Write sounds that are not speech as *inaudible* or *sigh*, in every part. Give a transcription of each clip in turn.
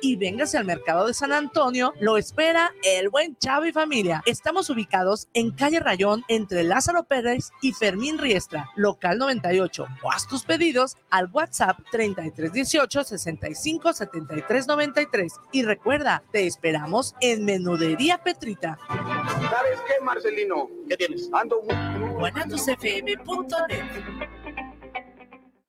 y véngase al mercado de San Antonio, lo espera el buen Chavo y familia. Estamos ubicados en calle Rayón entre Lázaro Pérez y Fermín Riestra, local 98. O haz tus pedidos al WhatsApp 3318 65 73 93. Y recuerda, te esperamos en Menudería Petrita. ¿Sabes qué, Marcelino? ¿Qué tienes? Ando muy...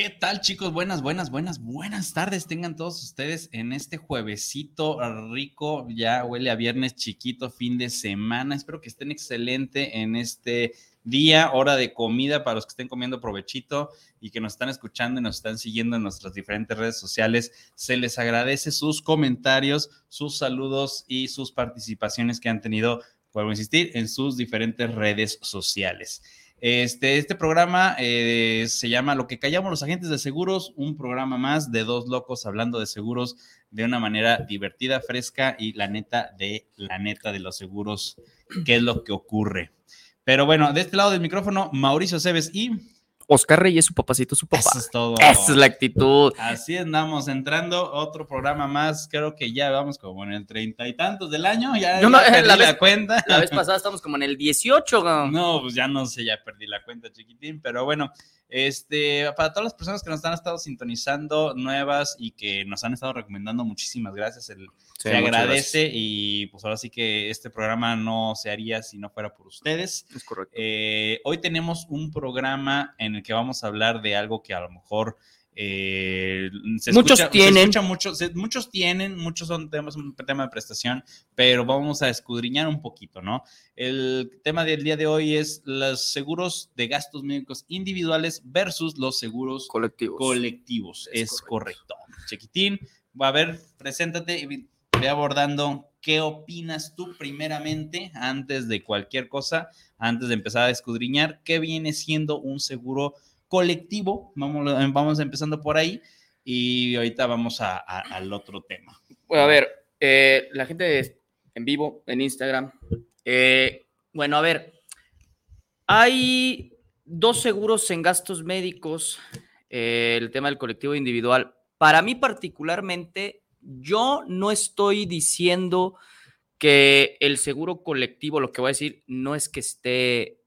¿Qué tal chicos? Buenas, buenas, buenas, buenas tardes. Tengan todos ustedes en este juevesito rico. Ya huele a viernes chiquito, fin de semana. Espero que estén excelente en este día, hora de comida para los que estén comiendo provechito y que nos están escuchando y nos están siguiendo en nuestras diferentes redes sociales. Se les agradece sus comentarios, sus saludos y sus participaciones que han tenido, vuelvo a insistir, en sus diferentes redes sociales. Este, este programa eh, se llama Lo que callamos los agentes de seguros, un programa más de dos locos hablando de seguros de una manera divertida, fresca y la neta de la neta de los seguros, qué es lo que ocurre. Pero bueno, de este lado del micrófono, Mauricio Cebes y Oscar Reyes, su papacito, su papá. Eso es todo. Esa es la actitud. Así andamos entrando, otro programa más, creo que ya vamos como en el treinta y tantos del año, ya, No, no, ya perdí la cuenta. La vez pasada estamos como en el 18. ¿no? No, pues ya no sé, ya perdí la cuenta, chiquitín, pero bueno, este, para todas las personas que nos han estado sintonizando nuevas y que nos han estado recomendando, muchísimas gracias. El, Sí, se agradece y pues ahora sí que este programa no se haría si no fuera por ustedes. Es correcto. Eh, hoy tenemos un programa en el que vamos a hablar de algo que a lo mejor eh, se Muchos escucha- tienen. escucha mucho- se- muchos tienen, muchos son temas, un tema de prestación, pero vamos a escudriñar un poquito, ¿no? El tema del día de hoy es los seguros de gastos médicos individuales versus los seguros Colectivos. colectivos. Es Es, correcto. Chiquitín, va a ver, preséntate y ve abordando qué opinas tú primeramente antes de cualquier cosa, antes de empezar a escudriñar qué viene siendo un seguro colectivo. Vamos, vamos empezando por ahí y ahorita vamos al otro tema. A ver, eh, la gente en vivo, en Instagram. eh, bueno, a ver, hay dos seguros en gastos médicos, eh, el tema del colectivo individual. Para mí particularmente, yo no estoy diciendo que el seguro colectivo, lo que voy a decir, no es que esté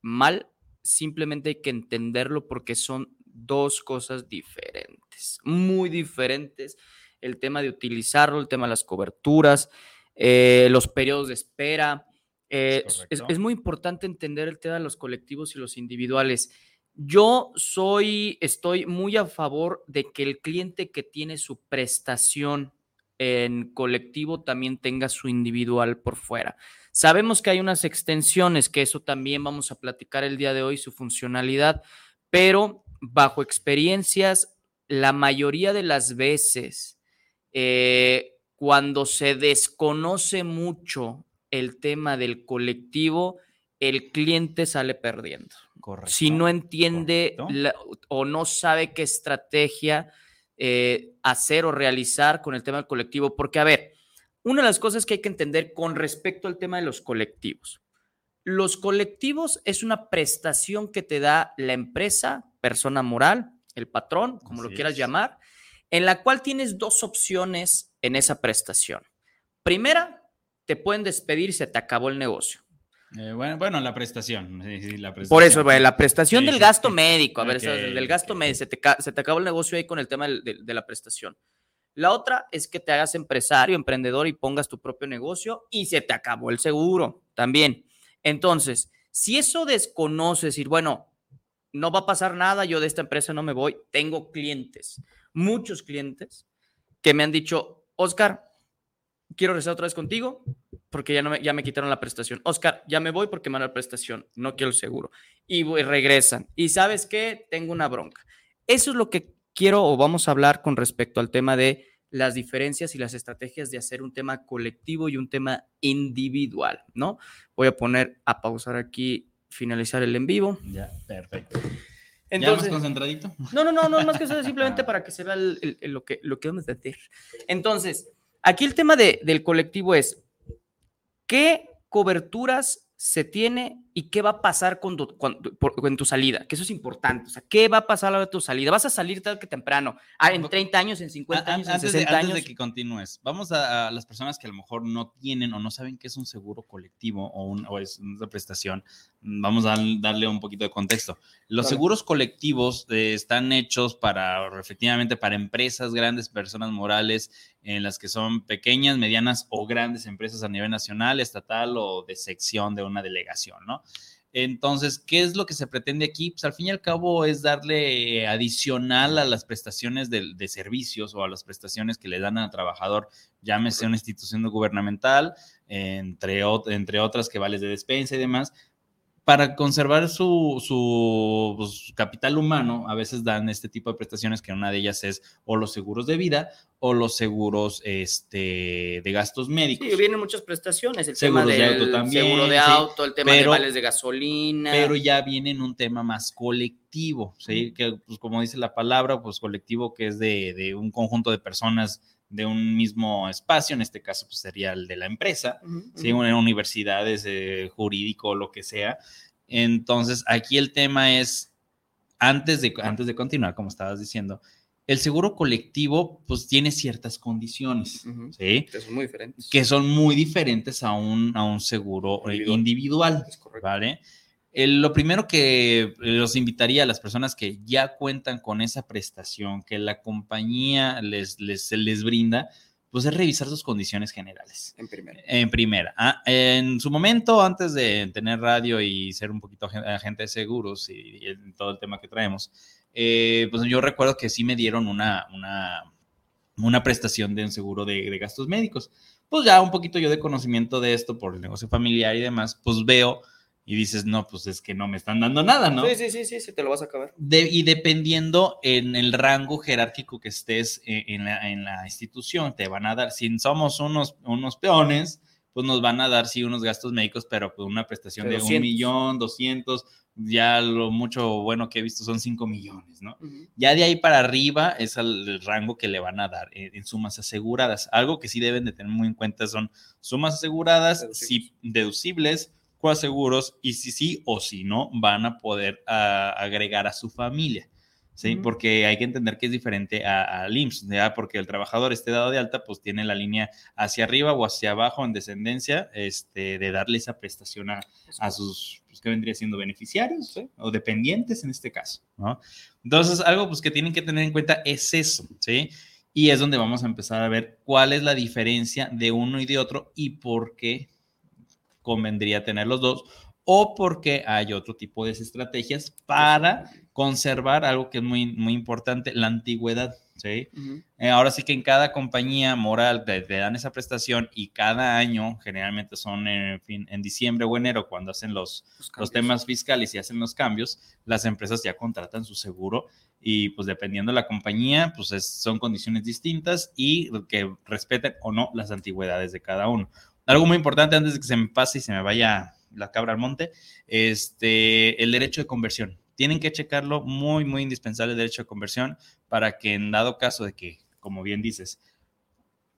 mal, simplemente hay que entenderlo porque son dos cosas diferentes, muy diferentes el tema de utilizarlo, el tema de las coberturas, eh, los periodos de espera. eh, Es es, muy importante entender el tema de los colectivos y los individuales. Yo soy, estoy muy a favor de que el cliente que tiene su prestación en colectivo también tenga su individual por fuera. Sabemos que hay unas extensiones, que eso también vamos a platicar el día de hoy, su funcionalidad, pero bajo experiencias, la mayoría de las veces, eh, cuando se desconoce mucho el tema del colectivo, el cliente sale perdiendo. Correcto. Si no entiende la- o no sabe qué estrategia eh, hacer o realizar con el tema del colectivo, porque a ver, una de las cosas que hay que entender con respecto al tema de los colectivos. Los colectivos es una prestación que te da la empresa, persona moral, el patrón, como lo quieras es. llamar, en la cual tienes dos opciones en esa prestación. Primera, te pueden despedir se te acabó el negocio. Eh, bueno, bueno, la prestación. sí, Por eso, la prestación Sí, del gasto sí. médico, a ver, del gasto médico, se te, ca- se te acabó el negocio ahí con el tema de la prestación. La otra es que te hagas empresario, emprendedor y pongas tu propio negocio y se te acabó el seguro también. Entonces, si eso desconoces, decir, bueno, no va a pasar nada, yo de esta empresa no me voy, tengo clientes, muchos clientes que me han dicho, Oscar, quiero regresar otra vez contigo porque ya, no me, ya me quitaron la prestación. Oscar, ya me voy porque me dan la prestación, no quiero el seguro. Y voy- regresan. Y sabes qué, tengo una bronca. Eso es lo que quiero o vamos a hablar con respecto al tema de las diferencias y las estrategias de hacer un tema colectivo y un tema individual, ¿no? Voy a poner a pausar aquí, finalizar el en vivo. Ya, perfecto. Entonces, ¿Ya más concentradito? no, no, no, no, más que eso, simplemente para que se vea el- el- el- lo, que, lo que vamos a decir. Entonces, aquí el tema de- del colectivo es, ¿qué coberturas se tiene y qué va a pasar con tu, con por- con tu salida? Que eso es importante. O sea, ¿qué va a pasar a la hora de tu salida? ¿Vas a salir tal que temprano? Ah, en 30 años, en 50 An- años, en antes, de, 60 antes años. de que continúes, vamos a, a las personas que a lo mejor no tienen o no saben qué es un seguro colectivo o, un- o es una prestación. Vamos a dar- darle un poquito de contexto. Los Vale. seguros colectivos eh, están hechos para, efectivamente, para empresas grandes, personas morales, en las que son pequeñas, medianas o grandes empresas a nivel nacional, estatal o de sección de una delegación, ¿no? Entonces, ¿qué es lo que se pretende aquí? Pues al fin y al cabo es darle adicional a las prestaciones de, servicios o a las prestaciones que le dan al trabajador, llámese una institución gubernamental, entre, entre otras que vales de despensa y demás, para conservar su, su, pues, capital humano, a veces dan este tipo de prestaciones, que una de ellas es o los seguros de vida o los seguros este, de gastos médicos. Sí, vienen muchas prestaciones, el Seguros tema de del auto también, seguro de sí, auto, el tema pero- de vales de gasolina. pero ya viene en un tema más colectivo, ¿sí? Que, pues, como dice la palabra, pues colectivo que es de, de un conjunto de personas de un mismo espacio, en este caso pues, sería el de la empresa, Ujú, ¿sí? ujú. Una universidades, eh, jurídico, lo que sea. Entonces, aquí el tema es, antes de, antes de continuar, como estabas diciendo, el seguro colectivo pues tiene ciertas condiciones. ¿sí? Que son muy diferentes. Que son muy diferentes a un, a un seguro eh, Individual. individual. Es lo primero que los invitaría a las personas que ya cuentan con esa prestación que la compañía les, les, les brinda, pues es revisar sus condiciones generales. En primera. En primera, ah, en su momento, antes de tener radio y ser un poquito agen- agente de seguros y, y todo el tema que traemos, eh, pues yo recuerdo que sí me dieron una, una, una prestación de un seguro de, de gastos médicos. Pues ya un poquito yo de conocimiento de esto por el negocio familiar y demás, pues veo y dices, no, pues es que no me están dando nada, ¿no? Sí, sí, sí, sí, sí, te lo vas a acabar. De- y dependiendo en el rango jerárquico que estés eh, en, la, en la institución, te van a dar, si somos unos, unos peones, pues nos van a dar sí unos gastos médicos, pero pues una prestación De un 200. millón, doscientos, ya lo mucho bueno que he visto son cinco millones, ¿no? Ujú. Ya de ahí para arriba es el, el rango que le van a dar en, en sumas aseguradas. Algo que sí deben de tener muy en cuenta son sumas aseguradas, Deducibles. sí, deducibles, coaseguros y si sí o si no van a poder ah, agregar a su familia. ¿sí? Porque hay que entender que es diferente a- al IMSS, ¿ya? porque el trabajador esté dado de alta, pues tiene la línea hacia arriba o hacia abajo en descendencia este, de darle esa prestación a, a sus, pues, que vendría siendo beneficiarios o dependientes en este caso, ¿no? Entonces, algo pues que tienen que tener en cuenta es eso, ¿sí? Y es donde vamos a empezar a ver cuál es la diferencia de uno y de otro y por qué convendría tener los dos o por qué hay otro tipo de estrategias para conservar algo que es muy, muy importante, la antigüedad, ¿sí? Eh, ahora sí que en cada compañía moral te, te dan esa prestación y cada año, generalmente son en, fin, en diciembre o enero, cuando hacen los, Los temas fiscales y hacen los cambios, las empresas ya contratan su seguro y pues dependiendo de la compañía, pues es- son condiciones distintas y que respeten o no las antigüedades de cada uno. Algo muy importante antes de que se me pase y se me vaya la cabra al monte, este, el derecho de conversión. Tienen que checarlo, muy, muy indispensable el derecho de conversión para que en dado caso de que, como bien dices,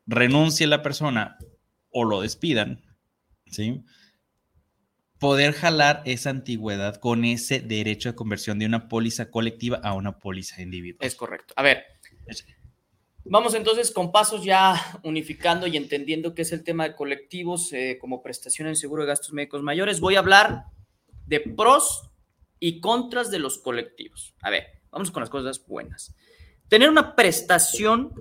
renuncie la persona o lo despidan, ¿sí? Poder jalar esa antigüedad con ese derecho de conversión de una póliza colectiva a una póliza individual. Es correcto. A ver, vamos entonces con pasos ya *laughs* unificando y entendiendo qué es el tema de colectivos eh, como prestación en seguro de gastos médicos mayores. Voy a hablar de pros y contras de los colectivos. A ver, vamos con las cosas buenas. Tener una prestación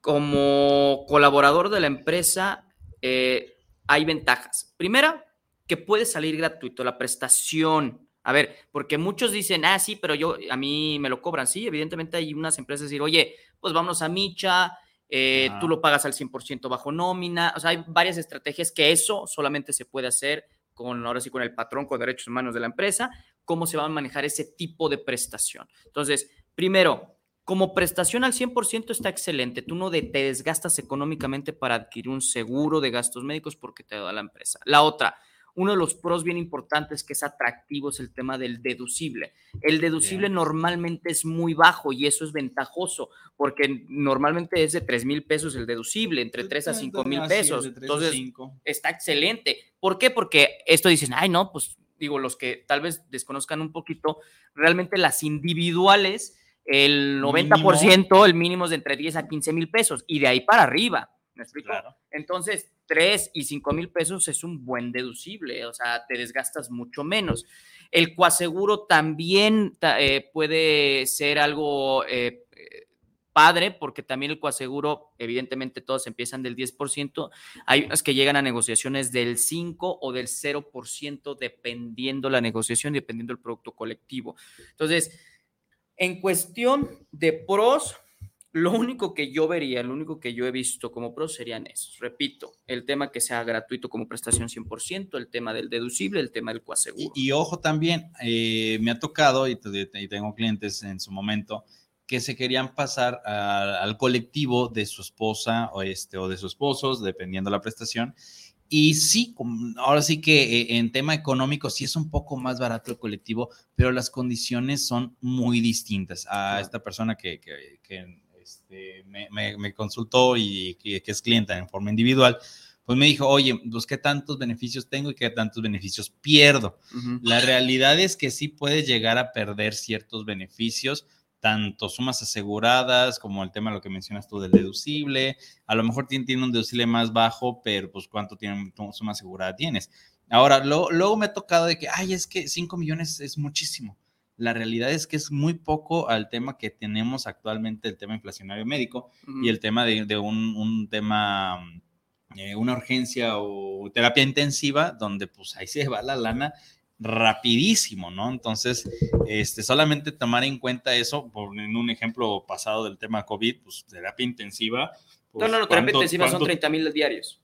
como colaborador de la empresa, eh, hay ventajas. Primera, que puede salir gratuito la prestación. A ver, porque muchos dicen, ah, sí, pero yo, a mí me lo cobran. Sí, evidentemente hay unas empresas que dicen, oye, pues vámonos a Micha, eh, tú lo pagas al 100% bajo nómina. O sea, hay varias estrategias que eso solamente se puede hacer con, ahora sí, con el patrón, con derechos humanos de la empresa, cómo se va a manejar ese tipo de prestación. Entonces, primero, como prestación al 100% está excelente. Tú no de- te desgastas económicamente para adquirir un seguro de gastos médicos porque te da la empresa. La otra, uno de los pros bien importantes que es atractivo es el tema del deducible. El deducible Bien. normalmente es muy bajo y eso es ventajoso porque normalmente es de 3 mil pesos el deducible, entre 3 a 5 mil Así es, pesos. Entonces, está excelente. ¿Por qué? Porque esto dicen, ay, no, pues digo, los que tal vez desconozcan un poquito, realmente las individuales, el 90%, el mínimo es de entre 10 a 15 mil pesos y de ahí para arriba. ¿Me explico? Claro. Entonces, 3 y 5 mil pesos es un buen deducible, o sea, te desgastas mucho menos. El coaseguro también ta- eh, puede ser algo eh, eh, padre, porque también el coaseguro, evidentemente todos empiezan del 10%, hay unas que llegan a negociaciones del 5 o del 0%, dependiendo la negociación, dependiendo el producto colectivo. Entonces, en cuestión de pros, lo único que yo vería, lo único que yo he visto como pros serían esos. Repito, el tema que sea gratuito como prestación 100%, el tema del deducible, el tema del Y, coaseguro. y ojo también, eh, me ha tocado y, y tengo clientes en su momento que se querían pasar a- al colectivo de su esposa o, este, o de sus esposos, dependiendo la prestación. Y sí, ahora sí que eh, en tema económico sí es un poco más barato el colectivo, pero las condiciones son muy distintas. A esta persona que, que- que, este, me, me- me consultó y que, que es clienta en forma individual, pues me dijo, oye, pues qué tantos beneficios tengo y qué tantos beneficios pierdo. La realidad es que sí puedes llegar a perder ciertos beneficios, tanto sumas aseguradas como el tema de lo que mencionas tú del deducible. A lo mejor tiene, tiene un deducible más bajo, pero pues cuánto tiene, suma asegurada tienes. Ahora, lo- luego me ha tocado de que, ay, es que 5 millones es muchísimo. La realidad es que es muy poco al tema que tenemos actualmente, el tema inflacionario médico Ujú. y el tema de, de un, un tema, eh, una urgencia o terapia intensiva, donde pues ahí se va la lana rapidísimo, ¿no? Entonces, este, solamente tomar en cuenta eso, por en un ejemplo pasado del tema COVID, pues terapia intensiva. No, pues, no, no, terapia ¿cuánto- intensiva son cuánto- 30 mil diarios.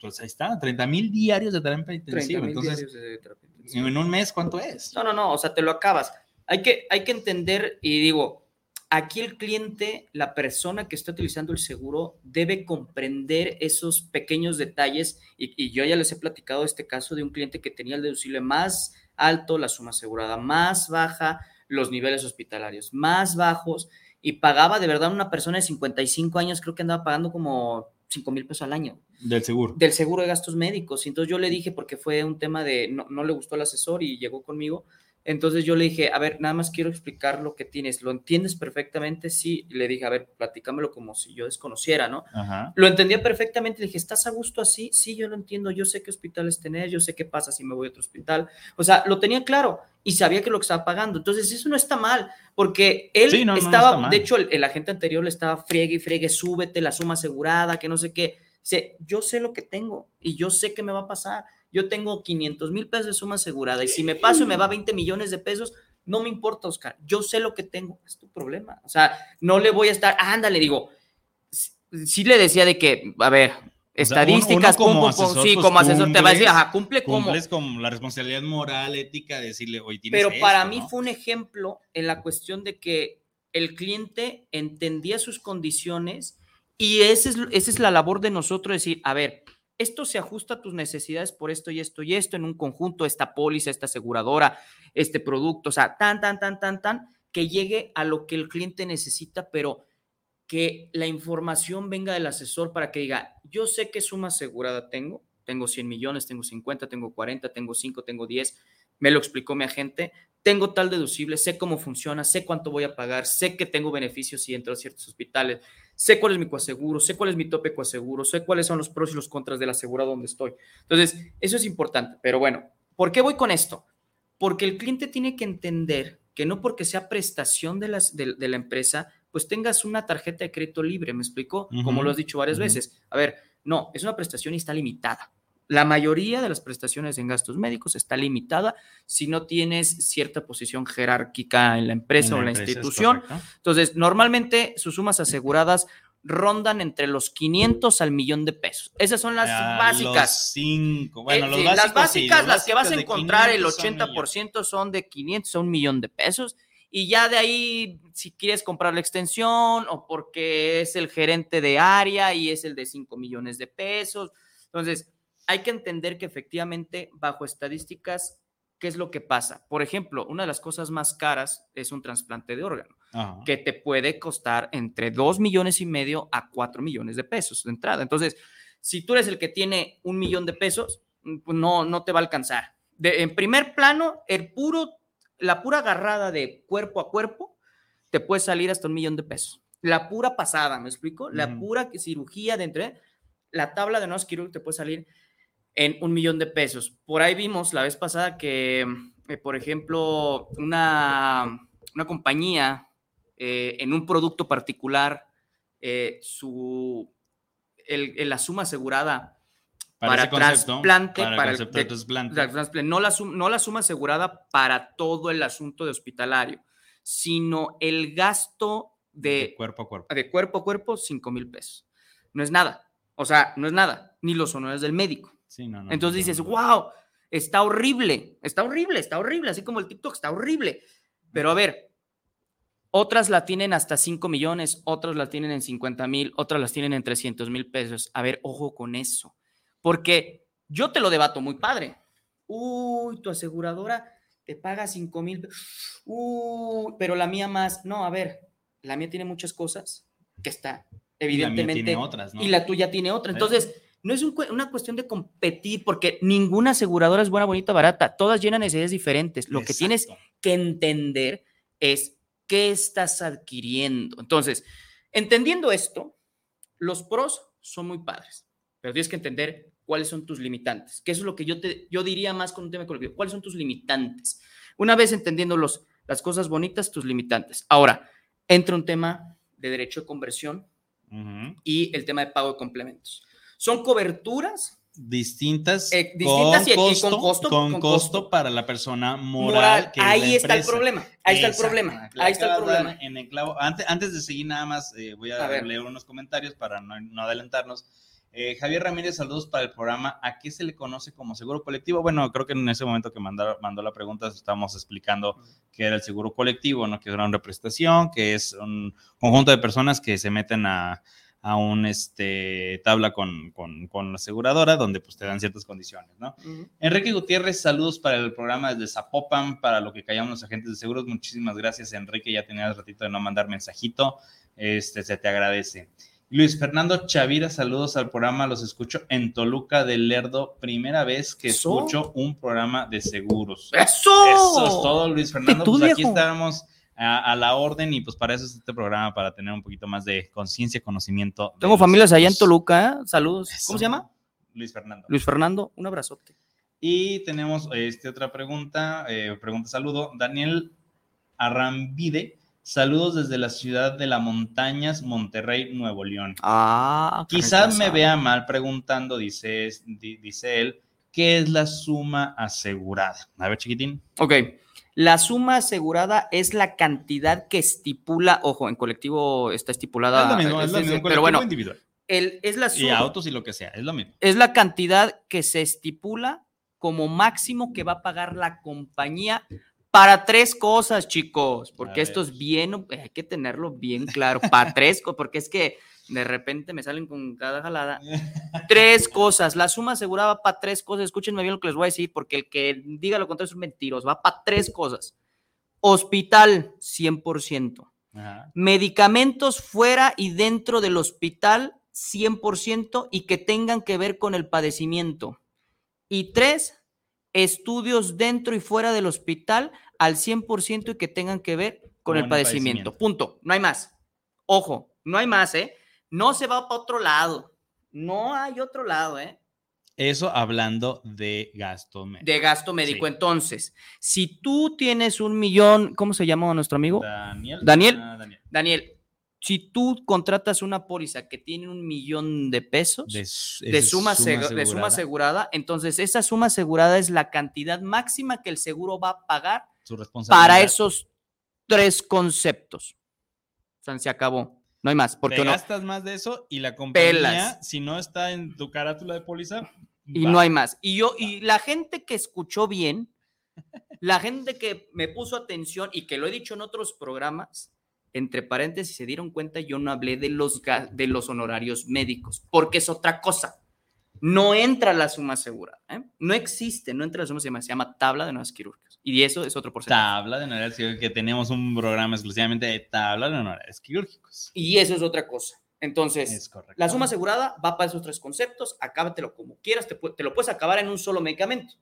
Pues ahí está, 30 mil diarios de terapia 30 intensiva. mil Entonces, diarios de terapia intensiva. en un mes, ¿cuánto es? No, no, no, o sea, te lo acabas. Hay que, hay que entender, y digo, aquí el cliente, la persona que está utilizando el seguro, debe comprender esos pequeños detalles. Y, y yo ya les he platicado este caso de un cliente que tenía el deducible más alto, la suma asegurada más baja, los niveles hospitalarios más bajos, y pagaba de verdad una persona de 55 años, creo que andaba pagando como 5 mil pesos al año Del seguro. del seguro de gastos médicos. Y entonces yo le dije, porque fue un tema de, no, no le gustó al asesor y llegó conmigo. Entonces yo le dije, a ver, nada más quiero explicar lo que tienes. ¿Lo entiendes perfectamente? Sí. Y le dije, a ver, platícamelo como si yo desconociera, ¿no? Ajá. Lo entendía perfectamente. Le dije, ¿estás a gusto así? Sí, yo lo entiendo. Yo sé qué hospitales tener. Yo sé qué pasa si me voy a otro hospital. O sea, lo tenía claro y sabía que lo que estaba pagando. Entonces, eso no está mal, porque él Sí, no, estaba, está de hecho, el, el agente anterior le estaba friegue y friegue, súbete la suma asegurada, que no sé qué. Dice, yo sé lo que tengo y yo sé qué me va a pasar. Yo tengo 500 mil pesos de suma asegurada y si me paso y me va 20 millones de pesos, no me importa, Oscar. Yo sé lo que tengo. Es tu problema. O sea, no le voy a estar, ándale, digo, sí, le decía de que, a ver, sea, uno- estadísticas, uno como pum, asesor, sí, pues, como asesor te va a decir, cumples- ajá, cumple como. Cumples con la responsabilidad moral, ética, de decirle, oye, tienes Pero para esto, mí ¿no? fue un ejemplo en la cuestión de que el cliente entendía sus condiciones y esa es, esa es la labor de nosotros, decir, a ver, esto se ajusta a tus necesidades por esto y esto y esto en un conjunto, esta póliza, esta aseguradora, este producto, o sea, tan, tan, tan, tan, tan, que llegue a lo que el cliente necesita, pero que la información venga del asesor para que diga, yo sé qué suma asegurada tengo, tengo 100 millones, tengo 50, tengo 40, tengo 5, tengo 10, me lo explicó mi agente, tengo tal deducible, sé cómo funciona, sé cuánto voy a pagar, sé que tengo beneficios si entro a ciertos hospitales, sé cuál es mi coaseguro, sé cuál es mi tope coaseguro, sé cuáles son los pros y los contras del asegurado donde estoy. Entonces, eso es importante, pero bueno, ¿por qué voy con esto? Porque el cliente tiene que entender que no porque sea prestación de, las, de, de la empresa, pues tengas una tarjeta de crédito libre, ¿me explicó? Como lo has dicho varias veces. A ver, no, es una prestación y está limitada. La mayoría de las prestaciones en gastos médicos está limitada si no tienes cierta posición jerárquica en la empresa o en la institución. Entonces, normalmente sus sumas aseguradas rondan entre los 500 al millón de pesos. Esas son las básicas. Los cinco. Bueno, Eh, los sí, básicos, las básicas, las que vas a encontrar, el 500 son millones. 80% son de 500 a un millón de pesos Y ya de ahí, si quieres comprar la extensión o porque es el gerente de área y es el de 5 millones de pesos. Entonces, hay que entender que efectivamente, bajo estadísticas, ¿qué es lo que pasa? Por ejemplo, una de las cosas más caras es un trasplante de órgano, Ajá. que te puede costar entre 2 millones y medio a 4 millones de pesos de entrada. Entonces, si tú eres el que tiene un millón de pesos, mm, pues no, no te va a alcanzar. De- en primer plano, el puro, la pura agarrada de cuerpo a cuerpo te puede salir hasta un millón de pesos. La pura pasada, ¿me explico? La pura cirugía de entre la tabla de nuevos quirúrgicos te puede salir en un millón de pesos. Por ahí vimos la vez pasada que, eh, por ejemplo, una, una compañía eh, en un producto particular, eh, su, el- el- la suma asegurada Para, trasplante, para el para el- concepto de trasplante. la trasplante, no, la sum- no la suma asegurada para todo el asunto de hospitalario, sino el gasto de de, cuerpo a cuerpo. de cuerpo a cuerpo, 5 mil pesos. No es nada. O sea, no es nada, ni los honores del médico. Sí, no, no, Entonces dices, wow, está horrible, está horrible, está horrible, así como el TikTok está horrible. Pero a ver, otras la tienen hasta 5 millones, otras la tienen en 50 mil, otras las tienen en 300 mil pesos. A ver, ojo con eso, porque yo te lo debato muy padre. Uy, tu aseguradora te paga 5 mil, uy, pero la mía más. No, a ver, la mía tiene muchas cosas que está Y la mía evidentemente tiene otras, ¿no? y la tuya tiene otra. Entonces, no es un una cuestión de competir, porque ninguna aseguradora es buena, bonita, barata. Todas llenan necesidades diferentes. Lo que tienes que entender es qué estás adquiriendo. Entonces, entendiendo esto, los pros son muy padres, pero tienes que entender cuáles son tus limitantes, que eso es lo que yo, te, yo diría más con un tema colectivo. ¿Cuáles son tus limitantes? Una vez entendiendo los, las cosas bonitas, tus limitantes. Ahora, entra un tema de derecho de conversión y el tema de pago de complementos. Son coberturas Distintas, Eh, distintas y- y con, costo, costo, con con costo costo. para la persona moral. moral. que es la Ahí está el problema. Ahí está el problema. Ahí está el problema. En el clavo. Antes, antes de seguir, nada más eh, voy a, leer unos comentarios para no, no adelantarnos. Eh, Javier Ramírez, saludos para el programa. ¿A qué se le conoce como seguro colectivo? Bueno, creo que en ese momento que mandó, mandó la pregunta estábamos explicando qué era el seguro colectivo, ¿no? Que era una representación, que es un conjunto de personas que se meten a, a un este, tabla con, con, con la aseguradora, donde pues te dan ciertas condiciones, ¿no? Enrique Gutiérrez, saludos para el programa desde Zapopan, para lo que callamos los agentes de seguros. Muchísimas gracias, Enrique. Ya tenía ratito de no mandar mensajito. Este, se te agradece. Luis Fernando Chavira, saludos al programa. Los escucho en Toluca del Lerdo. Primera vez que Eso. escucho un programa de seguros. ¡Eso! Eso es todo, Luis Fernando. Pues aquí estamos a, a la orden y pues para eso es este programa, para tener un poquito más de conciencia, conocimiento. Tengo familias allá en. Toluca. ¿eh? Saludos. Eso. ¿Cómo se llama? Luis Fernando. Luis Fernando. Un abrazote. Y tenemos este, otra pregunta, eh, pregunta saludo. Daniel Arrambide, saludos desde la ciudad de las montañas, Monterrey, Nuevo León. Ah, Quizás me vea mal preguntando, dice, di- dice él, ¿qué es la suma asegurada? A ver, chiquitín. Ok. La suma asegurada es la cantidad que estipula, ojo, en colectivo está estipulada. es lo mismo, es lo es- mismo, pero bueno, individual. el- es la Y suma. autos y lo que sea, es lo mismo. es la cantidad que se estipula como máximo que va a pagar la compañía para tres cosas, chicos, porque esto es bien, hay que tenerlo bien claro, para tres, co- porque es que de repente me salen con cada jalada. *laughs* Tres cosas, la suma asegurada va para tres cosas, escúchenme bien lo que les voy a decir, porque el que diga lo contrario es un mentiroso, va para tres cosas. Hospital, 100%. Ajá. Medicamentos fuera y dentro del hospital, 100% y que tengan que ver con el padecimiento. Y tres, estudios dentro y fuera del hospital al 100% y que tengan que ver con, el el padecimiento. padecimiento. Punto. No hay más. Ojo, no hay más, ¿eh? No se va para otro lado. No hay otro lado, ¿eh? Eso hablando de gasto médico. De gasto médico. Sí. Entonces, si tú tienes un millón, ¿cómo se llama nuestro amigo? Daniel. Daniel. Ah, Daniel. Daniel, si tú contratas una póliza que tiene un millón de pesos De, suma, de suma asegurada, entonces esa suma asegurada es la cantidad máxima que el seguro va a pagar su para esos tres conceptos. O sea, se acabó. No hay más. Porque Te no, gastas más de eso y la compañía, Pelas. si no está en tu carátula de póliza, y va. no hay más. Y yo, y la gente que escuchó bien, La gente que me puso atención y que lo he dicho en otros programas, entre paréntesis, se dieron cuenta, yo no hablé de los, de los honorarios médicos, porque es otra cosa. No entra la suma asegurada. ¿eh? No existe, no entra la suma asegurada, se llama tabla de nuevas quirúrgicas. Y eso es otro porcentaje. Tabla de honorarios quirúrgicos, que tenemos un programa exclusivamente de tabla de honorarios quirúrgicos. Y eso es otra cosa. Entonces. La suma asegurada va para esos tres conceptos, acábatelo como quieras, te, lo puedes acabar en un solo medicamento.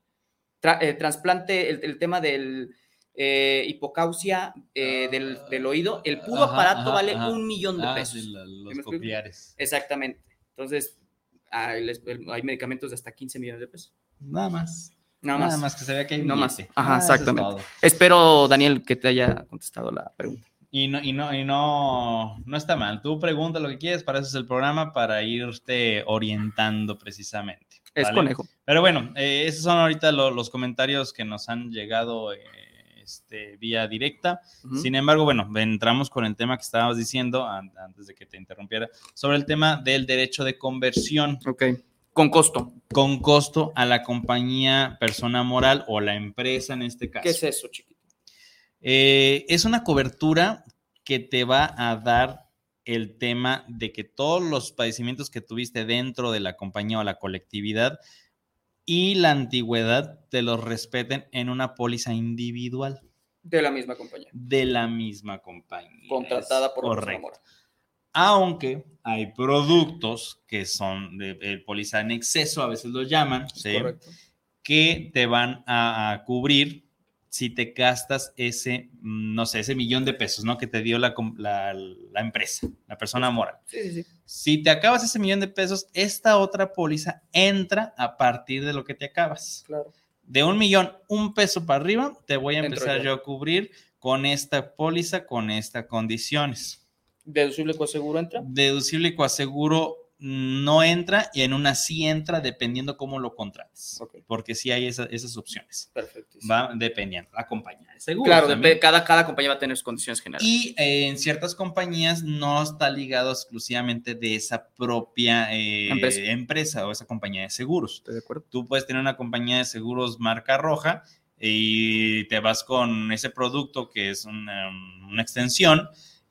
Tra- eh, trasplante, el, el tema del eh, hipocausia eh, del, del oído, el puro Ajá, aparato ajá, vale ajá. un millón de Ah, pesos. sí, los copiares. Exactamente. Entonces, hay, hay medicamentos de hasta 15 millones de pesos. Nada más. Nada, Nada más. más que se vea que hay No más. Ajá, Ah, es exactamente. todo. Espero, Daniel, que te haya contestado la pregunta. Y no, y no, y no, no está mal. Tú pregunta lo que quieres, para eso es el programa, para irte orientando precisamente. Es ¿vale? conejo. Pero bueno, eh, esos son ahorita lo- los comentarios que nos han llegado eh, este, vía directa. Sin embargo, bueno, entramos con el tema que estabas diciendo an- antes de que te interrumpiera, sobre el tema del derecho de conversión Ok. Con costo. con costo a la compañía, persona moral o la empresa en este caso. ¿Qué es eso, chiquito? Eh, es una cobertura que te va a dar el tema de que todos los padecimientos que tuviste dentro de la compañía o la colectividad y la antigüedad te los respeten en una póliza individual De la misma compañía. de la misma compañía. Contratada por correcto. moral. Aunque hay productos que son de, de póliza en exceso, a veces los llaman, que te van a, a cubrir si te gastas ese, mm, no sé, ese millón de pesos, ¿no? Que te dio la, la- la empresa, la persona moral. Sí, sí, sí. Si te acabas ese millón de pesos, esta otra póliza entra a partir de lo que te acabas. Claro. De un millón, un peso para arriba, te voy a empezar yo. a cubrir con esta póliza, con estas condiciones. ¿Deducible seguro entra? Deducible y coaseguro no entra y en una sí entra dependiendo cómo lo contrates. Porque sí hay esa- esas opciones. Perfecto. Va dependiendo. La compañía de seguros. Claro, también. cada, cada compañía va a tener sus condiciones generales. Y eh, en ciertas compañías no está ligado exclusivamente de esa propia eh, Empresa. empresa. o esa compañía de seguros. Estoy de acuerdo. Tú puedes tener una compañía de seguros marca roja y te vas con ese producto que es una, una extensión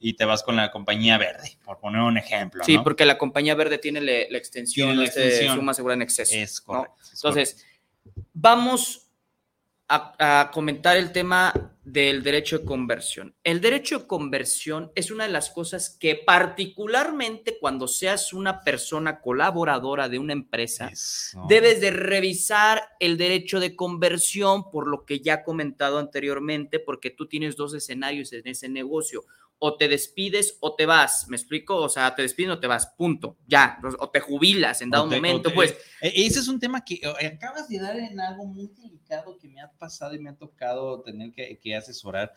y te vas con la compañía verde, por poner un ejemplo. Sí, ¿no? porque la compañía verde tiene le- la extensión, Tiene la este, extensión. suma segura en exceso. Entonces, vamos a, a comentar el tema del derecho de conversión. El derecho de conversión es una de las cosas que particularmente cuando seas una persona colaboradora de una empresa. Eso. Debes de revisar el derecho de conversión por lo que ya he comentado anteriormente, porque tú tienes dos escenarios en ese negocio. O te despides o te vas, ¿me explico? O sea, te despides o te vas, punto, ya. O te jubilas en dado te- momento, te- pues. eh, Ese es un tema que eh, acabas de dar en algo muy delicado que me ha pasado y me ha tocado tener que, que asesorar.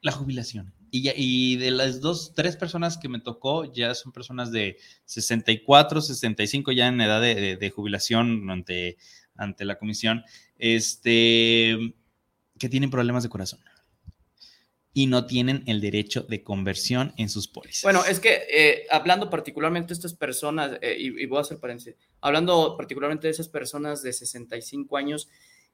La jubilación. Y, ya- y de las dos, tres personas que me tocó, ya son personas de 64, 65, ya en edad de, de- de jubilación ante, ante la comisión, este, que tienen problemas de corazón. Y no tienen el derecho de conversión en sus pólizas. Bueno, es que eh, hablando particularmente de estas personas, eh, y, y voy a hacer paréntesis, hablando particularmente de esas personas de 65 años,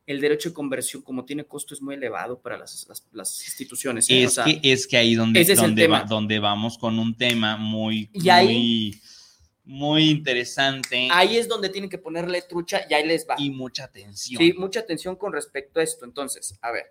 el derecho de conversión, como tiene costo, es muy elevado para las, las- las instituciones. ¿eh? O Es, sea, que, es que ahí donde, ese es el donde, va- tema. donde vamos con un tema muy, Y ahí- muy, muy interesante ahí es donde tienen que ponerle trucha y ahí les va. y mucha atención. Sí, mucha atención con respecto a esto. Entonces, a ver,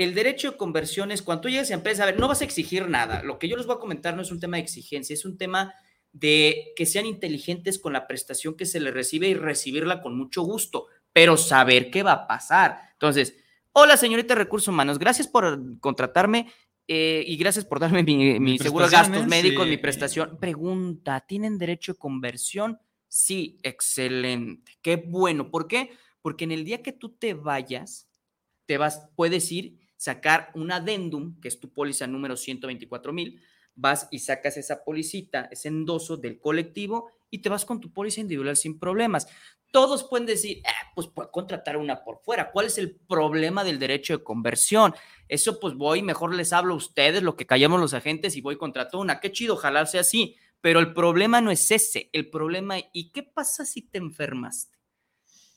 el derecho de conversión es cuando tú llegas a empresa, a ver, no vas a exigir nada. Lo que yo les voy a comentar no es un tema de exigencia, es un tema de que sean inteligentes con la prestación que se les recibe y recibirla con mucho gusto, pero saber qué va a pasar. Entonces, hola señorita Recursos Humanos, gracias por contratarme eh, y gracias por darme mi, seguro de gastos médicos, Sí. mi prestación. Pregunta, ¿tienen derecho de conversión? Sí, excelente. Qué bueno. ¿Por qué? Porque en el día que tú te vayas, te vas, puedes ir, sacar un adendum, que es tu póliza número 124 mil, vas y sacas esa policita, ese endoso del colectivo y te vas con tu póliza individual sin problemas. Todos pueden decir, "Ah, pues puedo contratar una por fuera. ¿Cuál es el problema del derecho de conversión? Eso pues voy, mejor les hablo a ustedes, lo que callamos los agentes y voy contrato una. Qué chido, ojalá sea así. Pero el problema no es ese. El problema, ¿y qué pasa si te enfermaste?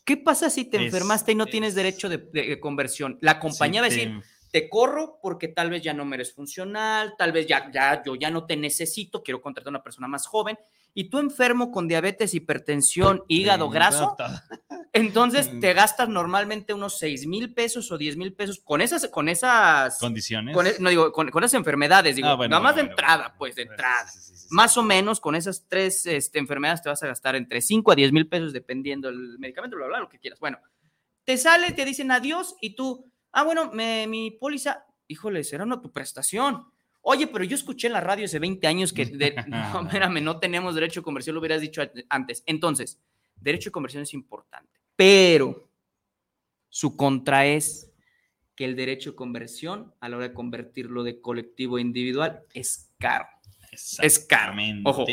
¿Qué pasa si te Es- enfermaste y no es- tienes derecho de, de conversión? La compañía va a decir, te- corro porque tal vez ya no me eres funcional, tal vez ya, ya yo ya no te necesito, quiero contratar a una persona más joven. Y tú enfermo con diabetes, hipertensión, hígado te- graso, *laughs* entonces Mm. te gastas normalmente unos 6 mil pesos o 10 mil pesos con esas, con esas, Condiciones. con e- no digo, con, con esas enfermedades, digo, Ah, bueno, nada más bueno, de entrada, bueno, pues de entrada. sí, sí, sí, sí. Más o menos con esas tres este, enfermedades te vas a gastar entre 5 a 10 mil pesos dependiendo del medicamento, bla, bla, lo que quieras. Bueno, te sale, te dicen adiós y tú, ah, bueno, me- mi póliza, híjole, será una tu prestación. Oye, pero yo escuché en la radio hace 20 años que, de- *laughs* no, espérame, no tenemos derecho de conversión, lo hubieras dicho antes. Entonces, derecho de conversión es importante, pero su contra es que el derecho de conversión, a la hora de convertirlo de colectivo a individual, es caro. Es caro. Ojo,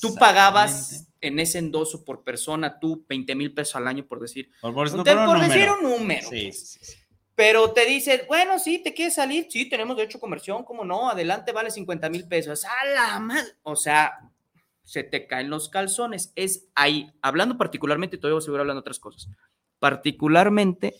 Tú pagabas en ese endoso por persona, tú 20 mil pesos al año por decir, Por, por, Te- no, por un por decir número. un número. Sí, pues. sí, sí. Pero te dice, bueno, sí, te quieres salir, sí, tenemos derecho a conversión, ¿cómo no? Adelante vale 50 mil pesos. ¡A la madre! O sea, se te caen los calzones. Es ahí, hablando particularmente, todavía voy a seguir hablando otras cosas. Particularmente,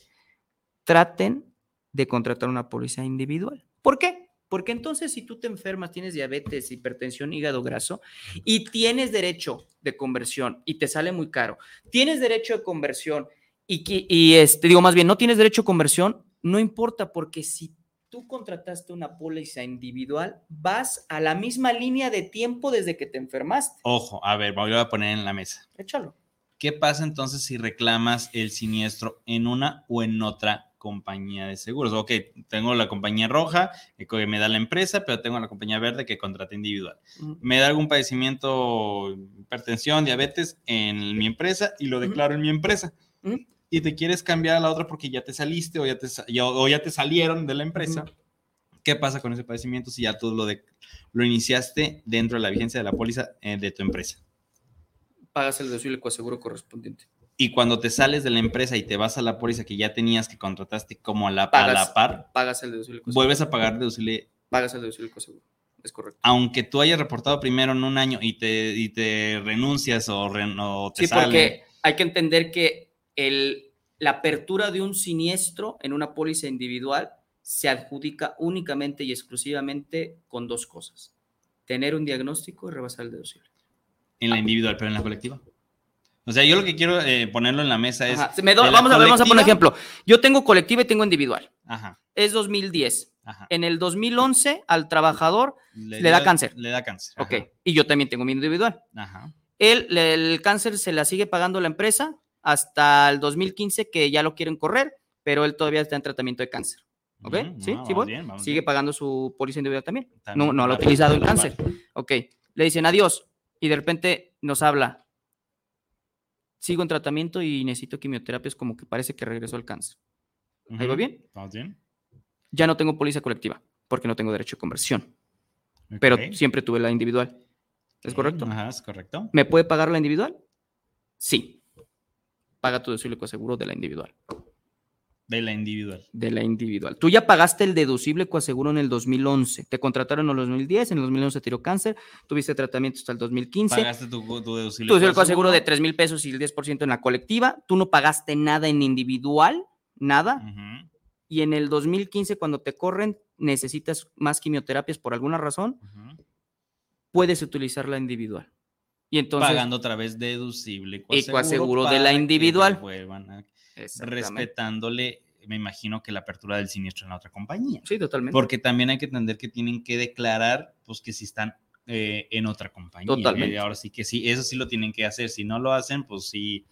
traten de contratar una póliza individual. ¿Por qué? Porque entonces si tú te enfermas, tienes diabetes, hipertensión, hígado graso y tienes derecho de conversión y te sale muy caro, tienes derecho de conversión y, que- y este, digo más bien, no tienes derecho de conversión, no importa porque si tú contrataste una póliza individual, vas a la misma línea de tiempo desde que te enfermaste. Ojo, a ver, voy a poner en la mesa. Échalo. ¿Qué pasa entonces si reclamas el siniestro en una o en otra compañía de seguros? Ok, tengo la compañía roja eh, que me da la empresa, pero tengo la compañía verde que contrata individual. Me da algún padecimiento, hipertensión, diabetes en mi empresa y lo declaro en mi empresa. Y te quieres cambiar a la otra porque ya te saliste o ya te, ya- o ya te salieron de la empresa. ¿Qué pasa con ese padecimiento si ya tú lo, de, lo iniciaste dentro de la vigencia de la póliza eh, de tu empresa? Pagas el deducible coaseguro correspondiente. Y cuando te sales de la empresa y te vas a la póliza que ya tenías que contrataste como a la, a Pagas, la par, pagas el deducible vuelves a pagar deducible, Pagas el deducible coaseguro. Es correcto. aunque tú hayas reportado primero en un año y te, y te renuncias o, ren- o te Sí, sale. porque hay que entender que el, la apertura de un siniestro en una póliza individual se adjudica únicamente y exclusivamente con dos cosas. Tener un diagnóstico y rebasar el deducible. En la individual, pero en la colectiva. O sea, yo lo que quiero eh, ponerlo en la mesa es. Me do- la vamos, a vamos a poner ejemplo. Yo tengo colectiva y tengo individual. Ajá, Es 2010. ajá. En el 2011 al trabajador, le da cáncer. Le da cáncer. ok, ajá, y yo también tengo mi individual. Ajá. Él, le- el cáncer se la sigue pagando la empresa hasta el 2015 que ya lo quieren correr, pero él todavía está en tratamiento de cáncer. ¿Ok? ¿Sí? no, ¿Sí vamos voy? bien, vamos Sigue bien. pagando su póliza individual también. También, No, no lo ha utilizado en cáncer. Ok. Le dicen adiós y de repente nos habla. Sigo en tratamiento y necesito quimioterapias como que parece que regresó el cáncer. ¿Ahí va bien? ¿Vamos bien? Ya no tengo póliza colectiva porque no tengo derecho de conversión, pero siempre tuve la individual. ¿Es correcto? Ajá, es correcto. ¿Me puede pagar la individual? Sí. Paga tu deducible coaseguro de la individual. De la individual. De la individual. Tú ya pagaste el deducible coaseguro en el 2011. Te contrataron en el 2010, en el 2011 te dio cáncer, tuviste tratamiento hasta el 2015. Pagaste tu, tu deducible. Tu deducible coaseguro coaseguro. de 3 mil pesos y el 10% en la colectiva. Tú no pagaste nada en individual, nada. Y en el 2015, cuando te corren, necesitas más quimioterapias por alguna razón, puedes utilizar la individual. Y entonces. Pagando otra vez deducible Y coaseguro de la individual. respetándole, me imagino que la apertura del siniestro en la otra compañía. Sí, totalmente. Porque también hay que entender que tienen que declarar, pues, que si están eh, en otra compañía. Totalmente. Eh, ahora sí que sí, eso sí lo tienen que hacer. Si no lo hacen, pues sí,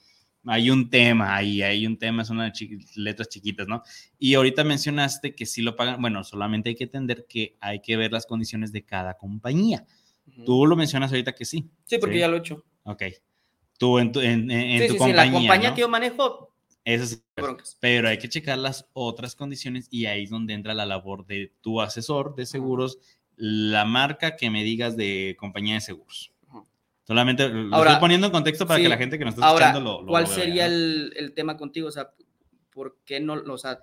hay un tema ahí, hay un tema, son unas chi- letras chiquitas, ¿no? Y ahorita mencionaste que sí lo pagan, bueno, solamente hay que entender que hay que ver las condiciones de cada compañía. Tú lo mencionas ahorita que sí. Sí, porque Sí. ya lo he hecho. Ok. Tú en tu, en, en- en sí, tu sí, compañía. la compañía ¿no? que yo manejo, Eso. Pero hay que checar las otras condiciones y ahí es donde entra la labor de tu asesor de seguros, la marca que me digas de compañía de seguros. Solamente lo Ahora, estoy poniendo en contexto para que la gente que nos está Ahora, escuchando lo, lo- ¿cuál lo vea, sería ¿no? el, el tema contigo? O sea, ¿por qué no, o sea,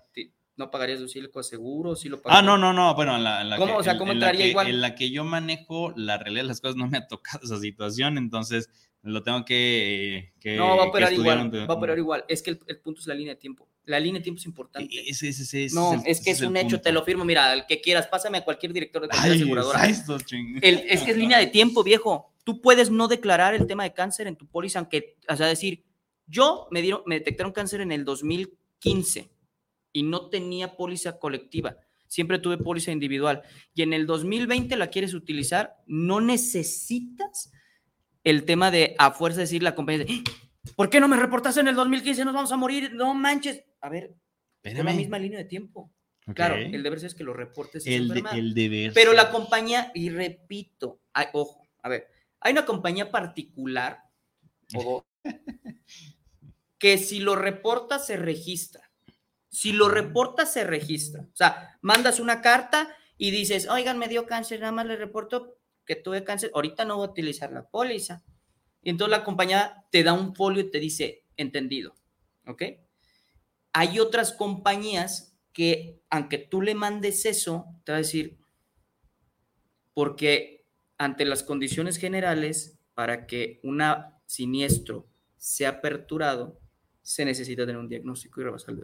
no pagarías deducible coaseguro? ¿Sí lo Ah, pagarías? no, no, no, bueno, en la, en la ¿Cómo? que, O sea, en- ¿cómo en la que- igual? En la que yo manejo, la realidad de las cosas no me ha tocado esa situación, entonces Lo tengo que. que No, va a operar igual. un- Va a operar igual. Es que el, el punto es la línea de tiempo. La línea de tiempo es importante. Ese, ese, ese, ese no, es que es un hecho, te lo firmo. Mira, el que quieras, pásame a cualquier director de cualquier Ay, aseguradora. El- es que es línea de tiempo, viejo. Tú puedes no declarar el tema de cáncer en tu póliza, aunque, o sea, decir, yo me, dieron, me detectaron cáncer en el 2015 y no tenía póliza colectiva. Siempre tuve póliza individual. Y en el 2020 la quieres utilizar, no necesitas el tema de a fuerza decir la compañía, de, "¡Ah! ¿por qué no me reportaste en el 2015? Nos vamos a morir. No manches. A ver, es la misma línea de tiempo. Claro, el deber ser es que lo reportes. el, de- el deber. Pero la compañía, y repito, hay- ojo, a ver, hay una compañía particular *laughs* o que si lo reporta se registra. Si lo reporta se registra. O sea, mandas una carta y dices, oigan, me dio cáncer, nada más le reporto que tuve cáncer, ahorita no voy a utilizar la póliza. Y entonces la compañía te da un folio y te dice, entendido, ¿ok? Hay otras compañías que, aunque tú le mandes eso, te va a decir, porque ante las condiciones generales, para que un siniestro sea aperturado, se necesita tener un diagnóstico y rebasar el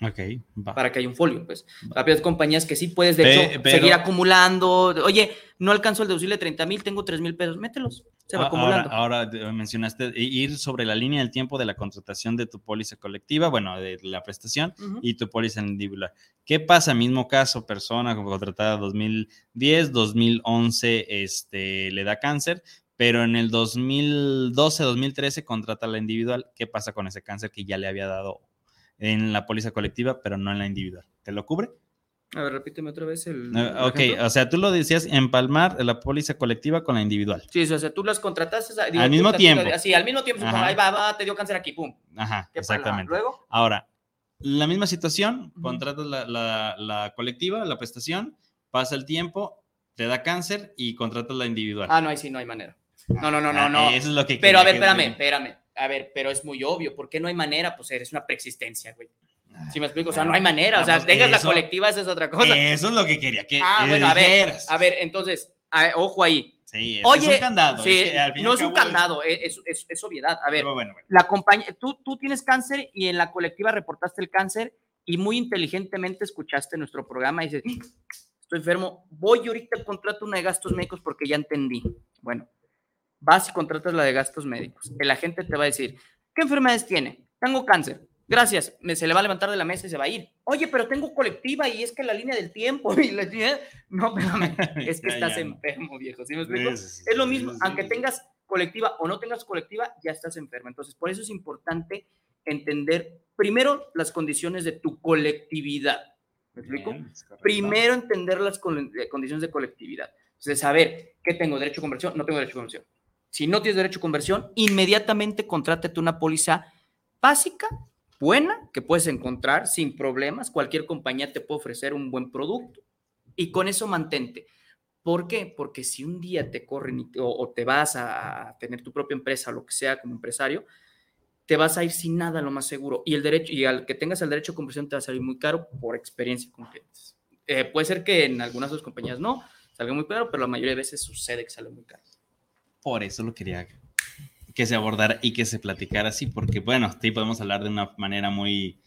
deducible. Ok, va. Para que haya un folio, pues. Hay compañías que sí puedes, de Pe- hecho, pero- seguir acumulando. Oye, no alcanzo el deducible de 30 mil, tengo 3 mil pesos, mételos. Se va Ah, acumulando. Ahora, eh, mencionaste ir sobre la línea del tiempo de la contratación de tu póliza colectiva, bueno, de la prestación y tu póliza individual. ¿Qué pasa? Mismo caso, persona contratada 2010, 2011 este, le da cáncer, pero en el 2012, 2013 contrata la individual. ¿Qué pasa con ese cáncer que ya le había dado en la póliza colectiva, pero no en la individual? ¿Te lo cubre? A ver, repíteme otra vez el. El ok, ejemplo. o sea, tú lo decías empalmar la póliza colectiva con la individual. Sí, o sea, tú las contrataste. Al mismo tiempo. Sí, al mismo tiempo. Ahí va, va, te dio cáncer aquí, pum. Ajá, exactamente. Luego, Ahora, la misma situación, Ujú. contratas la, la- la colectiva, la prestación, pasa el tiempo, te da cáncer y contratas la individual. ah, no, ahí sí no hay manera. No, no, no, no, Ah, no. Eso es lo que Pero a ver, espérame, espérame. A ver, pero es muy obvio. ¿Por qué no hay manera? Pues eres una preexistencia, güey. ¿Sí me explico? O sea, no hay manera. O Ah, sea, dejas la eso- colectiva, esa es otra cosa. Eso es lo que quería que Ah, bueno, a ver. A ver, entonces, a- ojo ahí. Sí, es, Oye, es un candado. sí, es que no es un candado, es, es- es- es obviedad. A ver, bueno, bueno. la compañía, tú, tú tienes cáncer y en la colectiva reportaste el cáncer y muy inteligentemente escuchaste nuestro programa y dices, "Mm, estoy enfermo, voy ahorita contrato una de gastos médicos porque ya entendí. Bueno, vas y contratas la de gastos médicos. El agente te va a decir, ¿qué enfermedades tiene? Tengo cáncer. Gracias. Me, se le va a levantar de la mesa y se va a ir. Oye, pero tengo colectiva y es que la línea del tiempo *laughs* y la No, espérame. *laughs* Es que Ya, estás ya, enfermo, viejo. ¿Sí me explico? Es lo mismo, aunque tengas colectiva o no tengas colectiva, ya estás enfermo. Entonces, por eso es importante entender primero las condiciones de tu colectividad. ¿Me explico? Bien. Primero entender las eh, condiciones de colectividad. Entonces, saber qué tengo derecho a conversión, no tengo derecho a conversión. Si no tienes derecho a conversión, inmediatamente contrátate una póliza básica, buena, que puedes encontrar sin problemas. Cualquier compañía te puede ofrecer un buen producto y con eso mantente. ¿Por qué? Porque si un día te corren te- o, te vas a tener tu propia empresa, lo que sea como empresario, te vas a ir sin nada, lo más seguro. Y el derecho, y al que tengas el derecho a conversión te va a salir muy caro por experiencia con clientes. Eh, puede ser que en algunas otras compañías no, salga muy caro, pero la mayoría de veces sucede que sale muy caro. Por eso lo quería que se abordara y que se platicara así, porque bueno, sí podemos hablar de una manera muy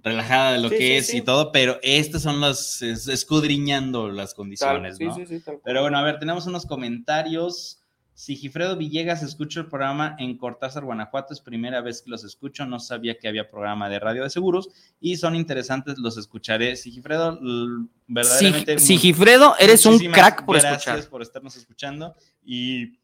relajada de lo Sí, que sí, es sí. y todo, pero estas son las, es- escudriñando las condiciones, sí, ¿no? sí, sí, tal. Pero bueno, a ver, tenemos unos comentarios. Sigifredo Villegas, escucho el programa en Cortázar, Guanajuato. Es primera vez que los escucho. No sabía que había programa de radio de seguros y son interesantes. Los escucharé. Sigifredo, verdaderamente. Sig- Sigifredo, eres un crack por gracias escuchar. por estarnos escuchando y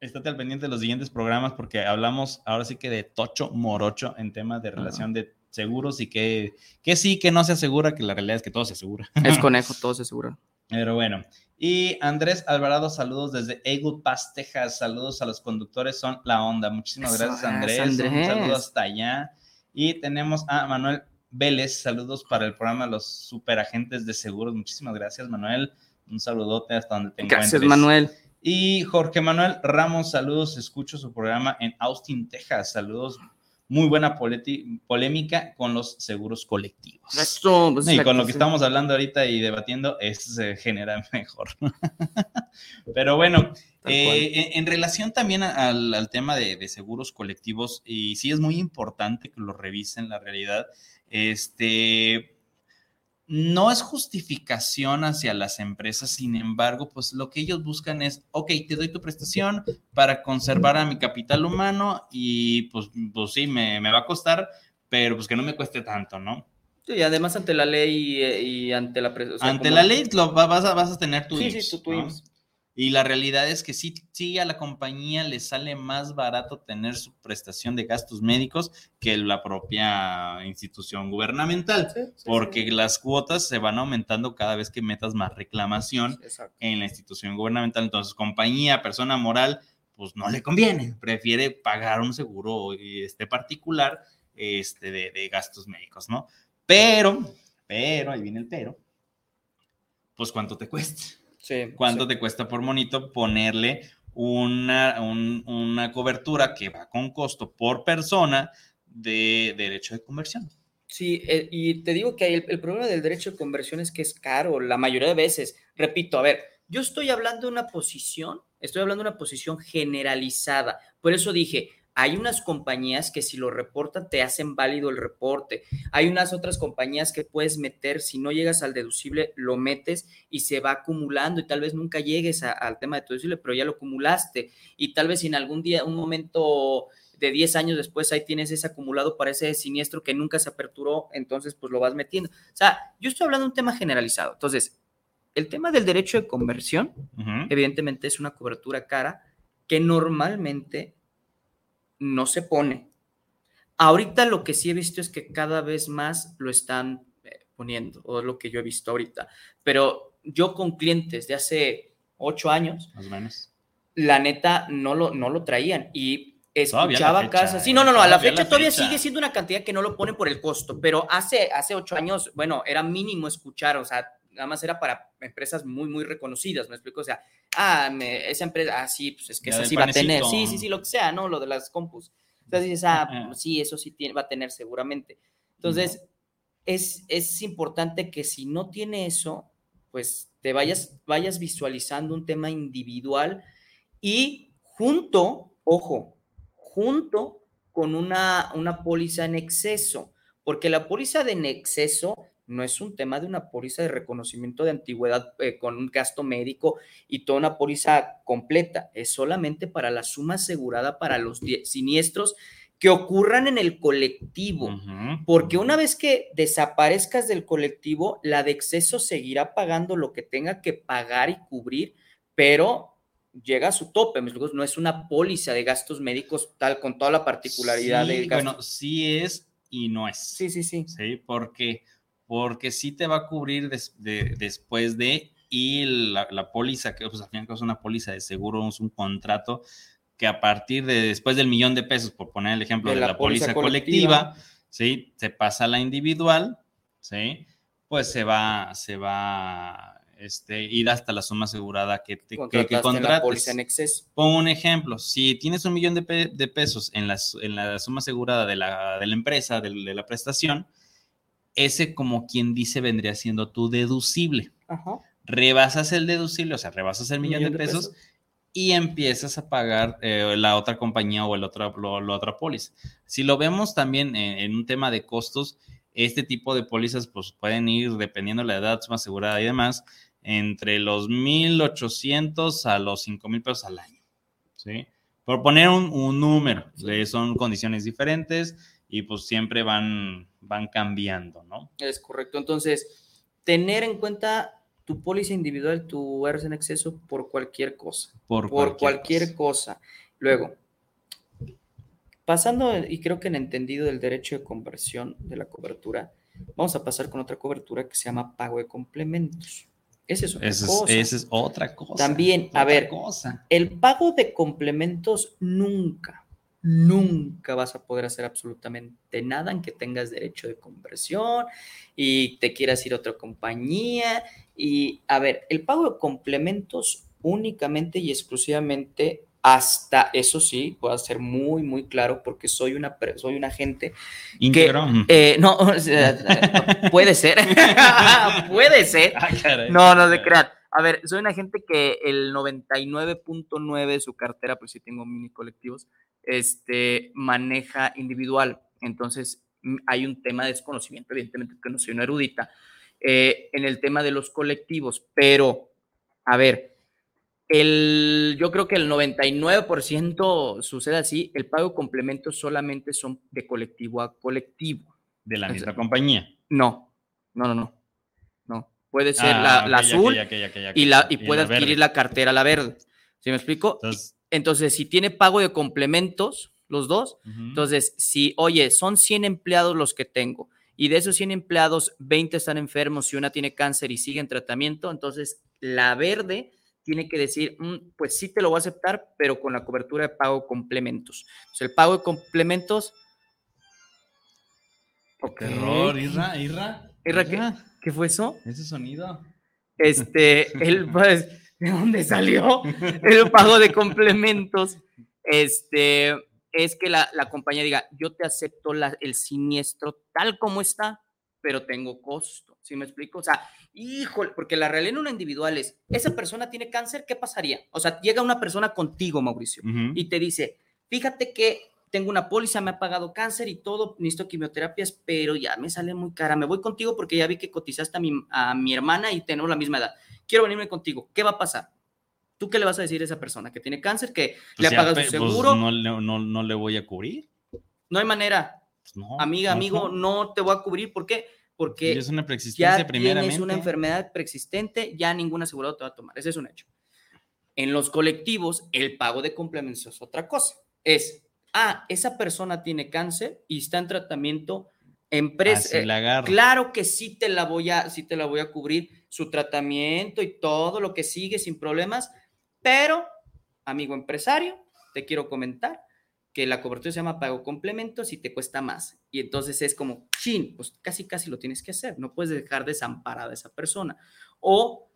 estate al pendiente de los siguientes programas porque hablamos ahora sí que de tocho morocho en temas de relación de seguros y que, que sí, que no se asegura, que la realidad es que todo se asegura. Es *laughs* conejo, todo se asegura. Pero bueno. Y Andrés Alvarado, saludos desde Eagle Pass, Texas. Saludos a los conductores, son la onda. Muchísimas Eso gracias, Andrés. Andrés. Un saludo hasta allá. Y tenemos a Manuel Vélez. Saludos para el programa Los Superagentes de Seguros. Muchísimas gracias, Manuel. Un saludote hasta donde te Gracias, encuentres. Manuel. Y Jorge Manuel Ramos, saludos. Escucho su programa en Austin, Texas. Saludos. muy buena polémica con los seguros colectivos. Esto, pues, la con lo que estamos hablando ahorita y debatiendo, es, se genera *laughs* mejor. Pero bueno, eh, en, en relación también al tema de, de seguros colectivos, y sí es muy importante que lo revisen la realidad, este, no es justificación hacia las empresas, sin embargo, pues lo que ellos buscan es, ok, te doy tu prestación para conservar a mi capital humano y pues, pues sí, me, me va a costar, pero pues que no me cueste tanto, ¿no? Sí, y además ante la ley eh, y, ante la... o sea, Ante como- la ley lo, va- vas, a, vas a tener tu Sí, IMSS, sí, tu- tu ¿no? IMSS. Y la realidad es que sí, sí a la compañía le sale más barato tener su prestación de gastos médicos que la propia institución gubernamental, Sí, sí, porque sí. las cuotas se van aumentando cada vez que metas más reclamación en la institución gubernamental. Entonces, compañía, persona moral, pues no le conviene, prefiere pagar un seguro este, particular este, de, de gastos médicos, ¿no? Pero, pero, ahí viene el pero, pues cuánto te cuesta. Sí, ¿Cuánto sí. te cuesta por monito ponerle una, un- una cobertura que va con costo por persona de derecho de conversión? Sí, eh, y te digo que el, el problema del derecho de conversión es que es caro la mayoría de veces. Repito, a ver, yo estoy hablando de una posición, estoy hablando de una posición generalizada. Por eso dije, hay unas compañías que si lo reportan te hacen válido el reporte. Hay unas otras compañías que puedes meter, si no llegas al deducible, lo metes y se va acumulando y tal vez nunca llegues a- al tema de tu deducible, pero ya lo acumulaste. Y tal vez en algún día, un momento de 10 años después ahí tienes ese acumulado para ese siniestro que nunca se aperturó, entonces pues lo vas metiendo. O sea, yo estoy hablando de un tema generalizado. Entonces, el tema del derecho de conversión, evidentemente es una cobertura cara que normalmente no se pone. Ahorita lo que sí he visto es que cada vez más lo están eh, poniendo, o es lo que yo he visto ahorita. Pero yo con clientes de hace ocho años, Más o menos. la neta no lo, no lo traían y escuchaba casas. Sí, no, no, no, a la fecha la todavía fecha. sigue siendo una cantidad que no lo ponen por el costo, pero hace, hace ocho años, bueno, era mínimo escuchar, o sea, nada más era para empresas muy, muy reconocidas, me explico, o sea, ah, me- esa empresa, ah, sí, pues es que esa sí va a tener, sí, sí, sí, lo que sea, ¿no? Lo de las compus. Entonces dices, ah, pues sí, eso sí tiene, va a tener seguramente. Entonces, es, es importante que si no tiene eso, pues te vayas, vayas visualizando un tema individual y junto, ojo, junto con una, una póliza en exceso, porque la póliza de en exceso no es un tema de una póliza de reconocimiento de antigüedad eh, con un gasto médico y toda una póliza completa, es solamente para la suma asegurada para los siniestros que ocurran en el colectivo. Porque una vez que desaparezcas del colectivo, la de exceso seguirá pagando lo que tenga que pagar y cubrir, pero llega a su tope. No es una póliza de gastos médicos tal con toda la particularidad Sí, del gasto. Bueno, sí es y no es. sí, sí, sí. Sí, porque, porque sí te va a cubrir des- de- después de, y la, la póliza, que pues al final es una póliza de seguro, es un contrato que a partir de después del millón de pesos, por poner el ejemplo de, la, póliza, colectiva, ¿sí? Se pasa a la individual, ¿sí? Pues se va, se va, este, ir hasta la suma asegurada que, te, que, que la contrates. póliza en exceso. Pongo un ejemplo, si tienes un millón de, pe- de pesos en la, en la suma asegurada de la, de la empresa, del- de, la prestación, ese como quien dice vendría siendo tu deducible. Ajá. Rebasas el deducible, o sea, rebasas el millón, de, pesos, y empiezas a pagar eh, la otra compañía o el otra, lo- la otra póliza. Si lo vemos también en, en un tema de costos, este tipo de pólizas pues, pueden ir, dependiendo de la edad, suma asegurada y demás, entre los 1.800 a los 5.000 pesos al año. ¿sí? Por poner un, un número, eh, son condiciones diferentes y pues siempre van, van cambiando, ¿no? Es correcto. Entonces, tener en cuenta tu póliza individual, tu eres en exceso por cualquier cosa. Por, por cualquier, cosa. Luego, pasando, y creo que en entendido del derecho de conversión de la cobertura, vamos a pasar con otra cobertura que se llama pago de complementos. Esa es otra Esa es, cosa. esa es otra cosa. También, a ver, cosa. El pago de complementos nunca, nunca vas a poder hacer absolutamente nada en que tengas derecho de conversión y te quieras ir a otra compañía. Y a ver, el pago de complementos únicamente y exclusivamente hasta eso sí, puedo ser muy, muy claro porque soy una, soy un agente Íntegro. eh, no, *laughs* puede ser, *laughs* puede ser. Ah. No, no se crean. A ver, soy una gente que el 99.9 de su cartera, pues sí tengo mini colectivos, este, maneja individual. Entonces, hay un tema de desconocimiento, evidentemente, que no soy una erudita, eh, en el tema de los colectivos, pero, a ver, el, yo creo que el 99% sucede así, el pago de complementos solamente son de colectivo a colectivo. De la o misma sea, compañía. No, no, no, no. Puede ser Ah, la, ya, azul y, la, y ya, puede la adquirir verde. la cartera la verde. ¿Sí me explico? Entonces, Entonces, si tiene pago de complementos, los dos, entonces, si, oye, son 100 empleados los que tengo y de esos 100 empleados, 20 están enfermos y una tiene cáncer y sigue en tratamiento, entonces la verde tiene que decir, "Mm, pues sí te lo voy a aceptar, pero con la cobertura de pago de complementos. Entonces, el pago de complementos... Ok. Qué error, Irra, Irra. Irra, ¿qué? ¿Qué fue eso? Ese sonido. Este, *laughs* el, pues, ¿de dónde salió? El pago de complementos. Este, es que la, la compañía diga, yo te acepto la- el siniestro tal como está, pero tengo costo. ¿Sí me explico? O sea, híjole, porque la realidad en una individual es, esa persona tiene cáncer, ¿qué pasaría? O sea, llega una persona contigo, Mauricio, y te dice, fíjate que tengo una póliza, me ha pagado cáncer y todo, necesito quimioterapias, pero ya me sale muy cara. Me voy contigo porque ya vi que cotizaste a mi, a mi hermana y tenemos la misma edad. Quiero venirme contigo. ¿Qué va a pasar? ¿Tú qué le vas a decir a esa persona que tiene cáncer, que Pues le ha pagado su pues seguro? no, le- no, no le voy a cubrir. No hay manera. Pues no, Amiga, amigo, no te voy a cubrir. ¿Por qué? Porque Es una preexistencia ya tienes una enfermedad preexistente, ya ningún asegurado te va a tomar. Ese es un hecho. En los colectivos, el pago de complementos es otra cosa. Es, ah, esa persona tiene cáncer y está en tratamiento, empresa. Agarro. Claro que sí te la voy a, sí te la voy a cubrir su tratamiento y todo lo que sigue sin problemas, pero, amigo empresario, te quiero comentar que la cobertura se llama pago complementos y te cuesta más. Y entonces es como, chin, pues casi casi lo tienes que hacer, no puedes dejar desamparada a esa persona. O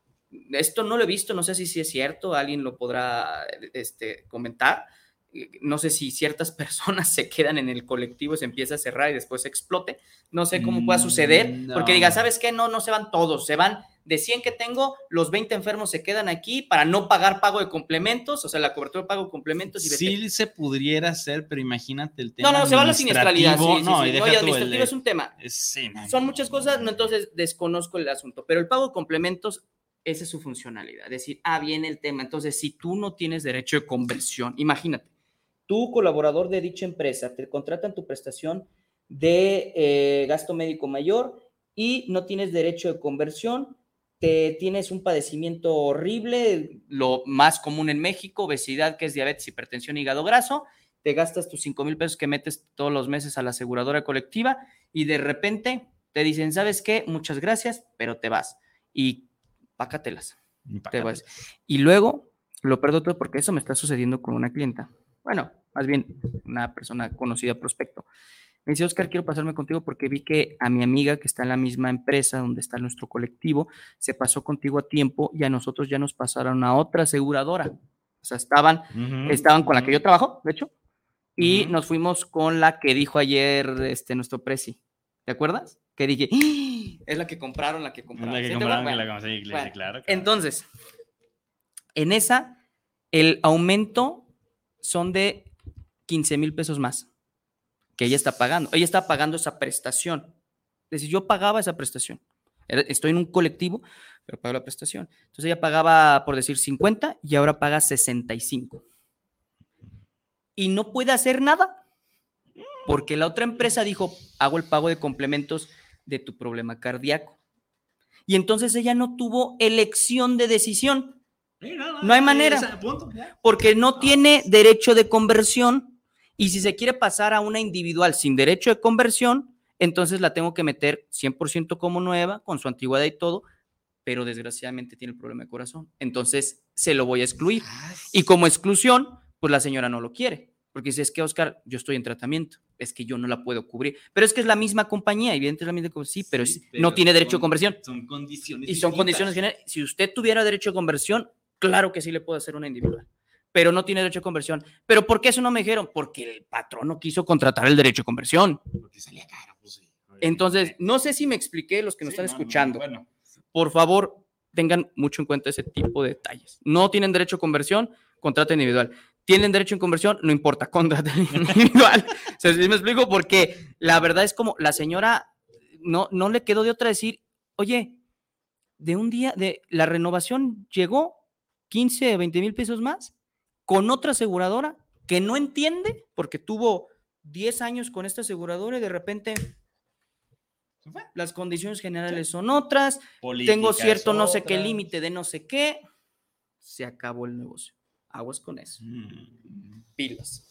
esto no lo he visto, no sé si, si es cierto, alguien lo podrá este, comentar. Eh, No sé si ciertas *laughs* personas se quedan en el colectivo, se empieza a cerrar y después explote. No sé cómo pueda suceder, Mm, porque no. diga, ¿sabes qué? No, no se van todos, se van de 100 que tengo, los 20 enfermos se quedan aquí para no pagar pago de complementos, o sea, la cobertura de pago de complementos y vete. Sí se pudiera hacer, pero imagínate el tema No, no, se va a la siniestralidad. Sí, administrativo. sí, no, sí. y No, y administrativo el- es un tema. sí, no, Son muchas cosas, no, entonces desconozco el asunto, pero el pago de complementos, esa es su funcionalidad. Decir, ah, viene el tema. Entonces, si tú no tienes derecho de conversión, imagínate, tú, colaborador de dicha empresa, te contratan tu prestación de eh, gasto médico mayor y no tienes derecho de conversión, te tienes un padecimiento horrible, lo más común en México, obesidad, que es diabetes, hipertensión, hígado graso, te gastas tus 5 mil pesos que metes todos los meses a la aseguradora colectiva y de repente te dicen, ¿sabes qué? Muchas gracias, pero te vas. Y pácatelas. Te vas. Y luego lo perdo todo porque eso me está sucediendo con una clienta. Bueno, más bien una persona conocida, prospecto. Me dice, Oscar, quiero pasarme contigo porque vi que a mi amiga que está en la misma empresa donde está nuestro colectivo, se pasó contigo a tiempo y a nosotros ya nos pasaron a otra aseguradora. O sea, estaban, estaban con la que yo trabajo, de hecho, y Ujú. nos fuimos con la que dijo ayer este, nuestro presi. ¿Te acuerdas? Que dije, "¡Ah! es la que compraron, la que compraron. la que ¿Sí compraron, acuerdas? que la Bueno, bueno, claro, claro. entonces, en esa, el aumento son de 15 mil pesos más que ella está pagando. Ella está pagando esa prestación. Es decir, yo pagaba esa prestación. Estoy en un colectivo, pero pago la prestación. Entonces ella pagaba, por decir, 50 y ahora paga 65. Y no puede hacer nada porque la otra empresa dijo, hago el pago de complementos de tu problema cardíaco. Y entonces ella no tuvo elección de decisión no, hay manera. porque no tiene derecho de conversión. Y si se quiere pasar a una individual sin derecho de conversión, entonces la tengo que meter 100% como nueva, con su antigüedad y todo, pero desgraciadamente tiene el problema de corazón. Entonces se lo voy a excluir. Y como exclusión, pues la señora no lo quiere. Porque dice, es que Oscar, yo estoy en tratamiento, es que yo no la puedo cubrir. Pero es que es la misma compañía, evidentemente misma, co- sí, pero, no tiene derecho de son- conversión. Son condiciones. Y son distintas. condiciones generales. Si usted tuviera derecho de conversión, claro que sí le puedo hacer una individual. Pero no tiene derecho de conversión. ¿Pero por qué eso no me dijeron? Porque el patrón no quiso contratar el derecho de conversión. Porque salía caro, pues sí. Entonces, no sé si me expliqué los que nos Sí, están no, no, escuchando. bueno, Por favor, tengan mucho en cuenta ese tipo de detalles. No tienen derecho a conversión, contrata individual. Tienen derecho en conversión, no importa, *laughs* contrata individual. O sea, ¿sí me explico? Porque la verdad es como la señora no, no le quedó de otra decir, oye, de un día, de la renovación llegó 15, 20 mil pesos más con otra aseguradora que no entiende porque tuvo 10 años con esta aseguradora y de repente las condiciones generales son otras, tengo cierto no sé qué límite de no sé qué, se acabó el negocio. Aguas con eso. Mm. Pilas.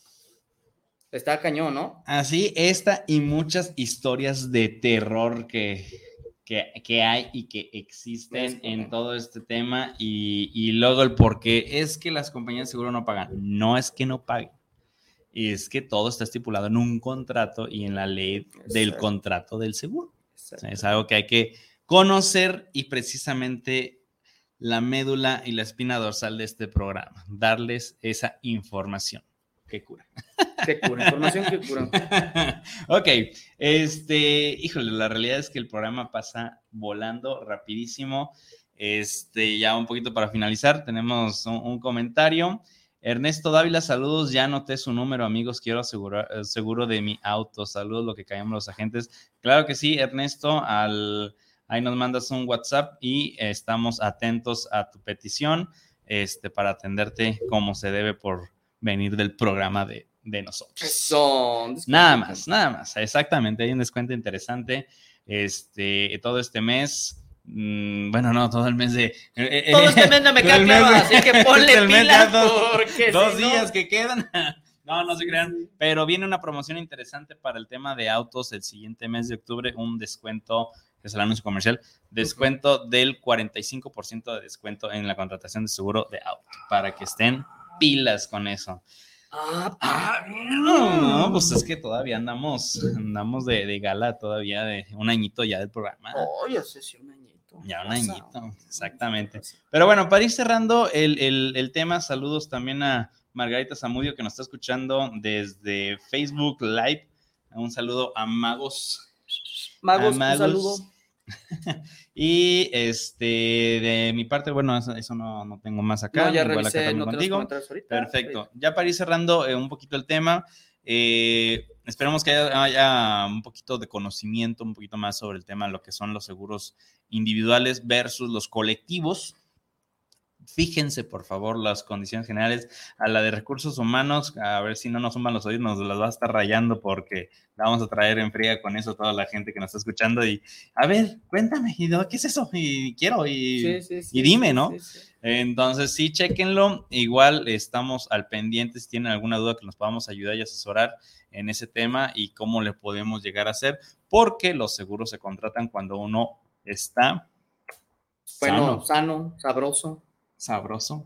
Está cañón, ¿no? Así, esta y muchas historias de terror que, que, que hay y que existen en todo este tema y, y luego el por qué es que las compañías de seguro no pagan. No es que no paguen, es que todo está estipulado en un contrato y en la ley del Exacto. contrato del seguro. O sea, es algo que hay que conocer y precisamente la médula y la espina dorsal de este programa, darles esa información que cura. *laughs* Qué cura, información que cura. *laughs* ok, este, híjole, la realidad es que el programa pasa volando rapidísimo. Este, ya un poquito para finalizar, tenemos un, comentario. Ernesto Dávila, saludos, ya anoté su número, amigos, quiero asegurar eh, seguro de mi auto. Saludos, lo que caemos los agentes. Claro que sí, Ernesto, al, ahí nos mandas un WhatsApp y estamos atentos a tu petición este, para atenderte como se debe por venir del programa de, de nosotros. Son. Nada más, nada más. Exactamente, hay un descuento interesante. Este, todo este mes. mm, bueno, no, todo el mes de. eh, eh, Todo este mes no me *laughs* queda claro, así que *laughs* ponle el pilas dos, porque dos si no- días que quedan. *laughs* No, no se crean. Pero viene una promoción interesante para el tema de autos el siguiente mes de octubre, un descuento, que es el anuncio comercial, descuento del 45% de descuento en la contratación de seguro de auto, para que estén pilas con eso. Ah, Ah, no, no, pues es que todavía andamos, andamos de, de gala todavía de un añito ya del programa. Oye, sé si un añito. Ya un añito, exactamente. Pero bueno, para ir cerrando el, el- el tema, saludos también a Margarita Zamudio que nos está escuchando desde Facebook Live. Un saludo a Magos. Magos, a Magos. un saludo. *laughs* y este, de mi parte, bueno, eso, eso no, no tengo más acá. No, ya acá revisé, no contigo. ahorita. Perfecto. Ya para ir cerrando eh, un poquito el tema, eh, esperemos que haya, haya un poquito de conocimiento, un poquito más sobre el tema de lo que son los seguros individuales versus los colectivos. Fíjense, por favor, las condiciones generales a la de recursos humanos, a ver si no nos suman los oídos, nos las va a estar rayando porque la vamos a traer en fría con eso a toda la gente que nos está escuchando. Y a ver, cuéntame, ¿y no, ¿qué es eso? Y quiero, y, Sí, sí, sí, y dime, ¿no? entonces, sí, chequenlo. Igual estamos al pendiente si tienen alguna duda que nos podamos ayudar y asesorar en ese tema y cómo le podemos llegar a hacer, porque los seguros se contratan cuando uno está Bueno, sano, sano, sabroso. Sabroso.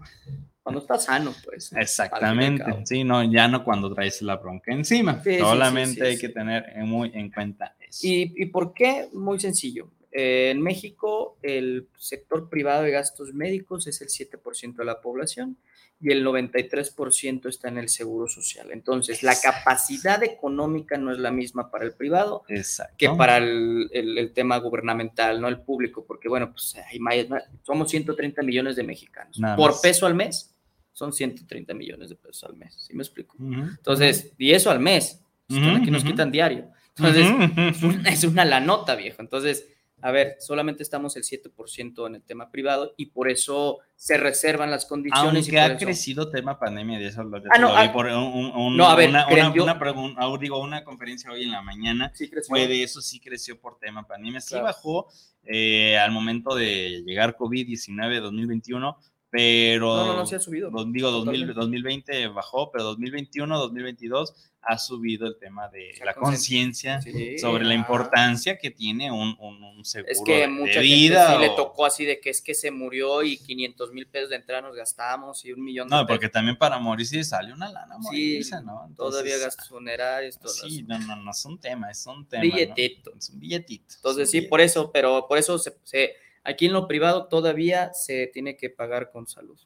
Cuando está sano, pues. Exactamente. Sí, no, ya no cuando traes la bronca encima. Sí, Solamente sí, sí, hay que tener muy en cuenta eso. ¿Y, ¿Y por qué? Muy sencillo. Eh, en México, el sector privado de gastos médicos es el 7% de la población y el 93% está en el seguro social. Entonces, la capacidad económica no es la misma para el privado Exacto. que para el, el- el tema gubernamental, no el público, porque bueno, pues hay más- somos 130 millones de mexicanos. Nada Por más. peso al mes, son 130 millones de pesos al mes, ¿sí me explico? Ujú. Entonces, y eso al mes, Están aquí nos Ujú, quitan diario. Entonces, Ujú, es ujú. una- es una la nota, viejo. Entonces, a ver, solamente estamos el 7% en el tema privado y por eso se reservan las condiciones. y Aunque por ha eso- crecido tema pandemia, de eso lo, Ah, no, lo ah, por un- un- no, a ver, una, una- una pregun- ah, digo, una conferencia hoy en la mañana Sí, creció. fue de eso, sí creció por tema pandemia, sí Claro. bajó eh, al momento de llegar COVID-19 2021, pero No, no, no, se ha subido. do- digo 2000 Totalmente. 2020 bajó, pero 2021, 2022 ha subido el tema de la conciencia Sí, sobre la ah. importancia que tiene un, un- un seguro Es que de- mucha de gente vida. sí le tocó así de que es que se murió y 500 mil pesos de entrada nos gastamos y un millón de No, porque también para morir sí sale una lana Sí, morirse, ¿no? Todavía gastos funerarios, todo Sí, eso. no, no, no es un tema, es un tema. Billetito. ¿no? Es un billetito. es Entonces sí, por eso, pero por eso se, se- aquí en lo privado todavía se tiene que pagar con salud.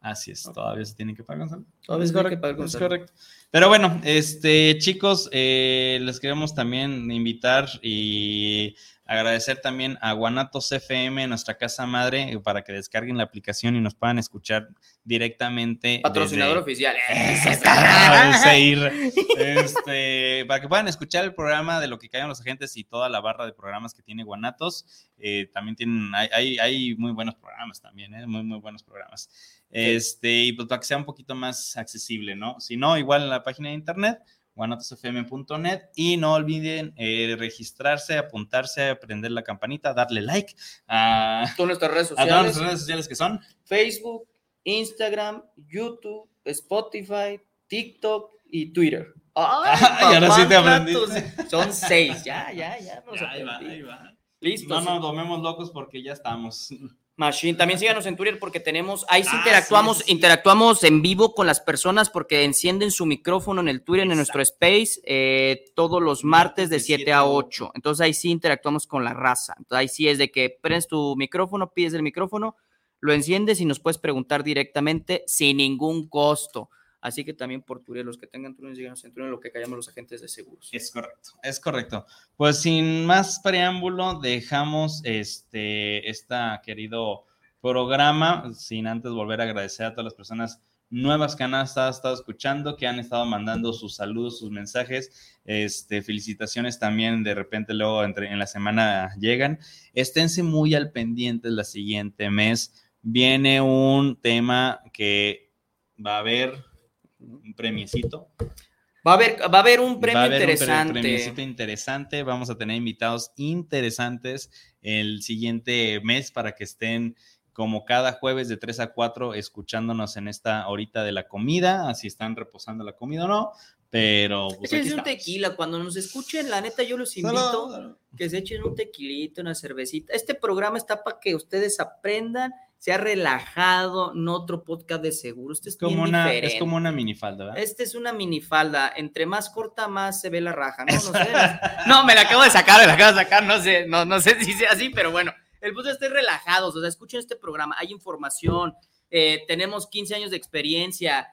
Así es, todavía se tienen que pagar. ¿no? Todavía es se tiene correcto, que pagar con es correcto. Pero bueno, este, chicos, eh, les queremos también invitar y agradecer también a Guanatos FM, nuestra casa madre, eh, para que descarguen la aplicación y nos puedan escuchar directamente. Patrocinador desde- oficial. *laughs* Este, para que puedan escuchar el programa de lo que callan los agentes y toda la barra de programas que tiene Guanatos. Eh, también tienen, hay, hay, hay muy buenos programas también, ¿eh? muy, muy buenos programas. Este, y pues para que sea un poquito más accesible, ¿no? Si no, igual en la página de internet, guanatosfm.net y no olviden eh, registrarse, apuntarse, prender la campanita, darle like a, Todas nuestras redes a todas sociales. nuestras redes sociales que son Facebook, Instagram, YouTube, Spotify, TikTok y Twitter. *laughs* ¡Ay, Ay, ahora sí te platos! Son seis, ya, ya, ya. Nos Ahí va, aprendí. ahí va. Listo. No sí. nos tomemos locos porque ya estamos. Machine. También síganos en Twitter porque tenemos, ahí sí Ah, interactuamos, sí, sí, sí. interactuamos en vivo con las personas porque encienden su micrófono en el Twitter, en nuestro space, eh, todos los martes de 7 a 8. Entonces ahí sí interactuamos con la raza. Entonces ahí sí es de que prendes tu micrófono, pides el micrófono, lo enciendes y nos puedes preguntar directamente sin ningún costo. Así que también por Twitter, los que tengan Twitter, síganos en Twitter, lo que callamos los agentes de seguros. Es correcto, es correcto. Pues sin más preámbulo, dejamos este esta querido programa, sin antes volver a agradecer a todas las personas nuevas que han estado escuchando, que han estado mandando sus saludos, sus mensajes, este, felicitaciones también, de repente luego entre, en la semana llegan. Esténse muy al pendiente la siguiente mes. Viene un tema que va a haber un premiecito, Va a haber, va a haber un premio Va a haber un interesante. premiecito interesante. Vamos a tener invitados interesantes el siguiente mes para que estén como cada jueves de 3 a 4 escuchándonos en esta horita de la comida, así están reposando la comida o no, pero pues, Échense un tequila. Cuando nos escuchen, la neta, yo los invito que se echen un tequilito, una cervecita. Este programa está para que ustedes aprendan, sea relajado, no otro podcast de seguro. Este es, es como una, diferente. es como una minifalda, ¿verdad? Este es una minifalda. Entre más corta, más se ve la raja. No, no sé. *laughs* No, me la acabo de sacar, me la acabo de sacar. No sé, no, no sé *laughs* si sea así, pero bueno. El punto es estar relajados. O sea, escuchen este programa. Hay información. eh, tenemos 15 años de experiencia.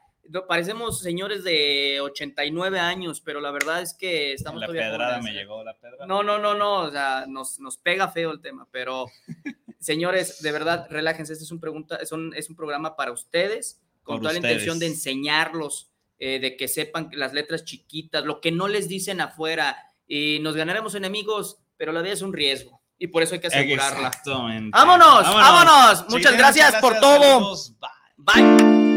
parecemos señores de 89 años, pero la verdad es que estamos la todavía pedrada me llegó, la pedrada. No, no, no, no, o sea, nos, nos pega feo el tema, pero *laughs* señores, de verdad, relájense, este es un, pregunta, es un, es un programa para ustedes, con Por toda la intención de ustedes. enseñarlos, eh, de que sepan que las letras chiquitas, lo que no les dicen afuera, y nos ganaremos enemigos, pero la vida es un riesgo, y por eso hay que asegurarla. Exactamente. ¡Vámonos! ¡Vámonos! Muchas Chiquitines, gracias por todo. bye. Bye.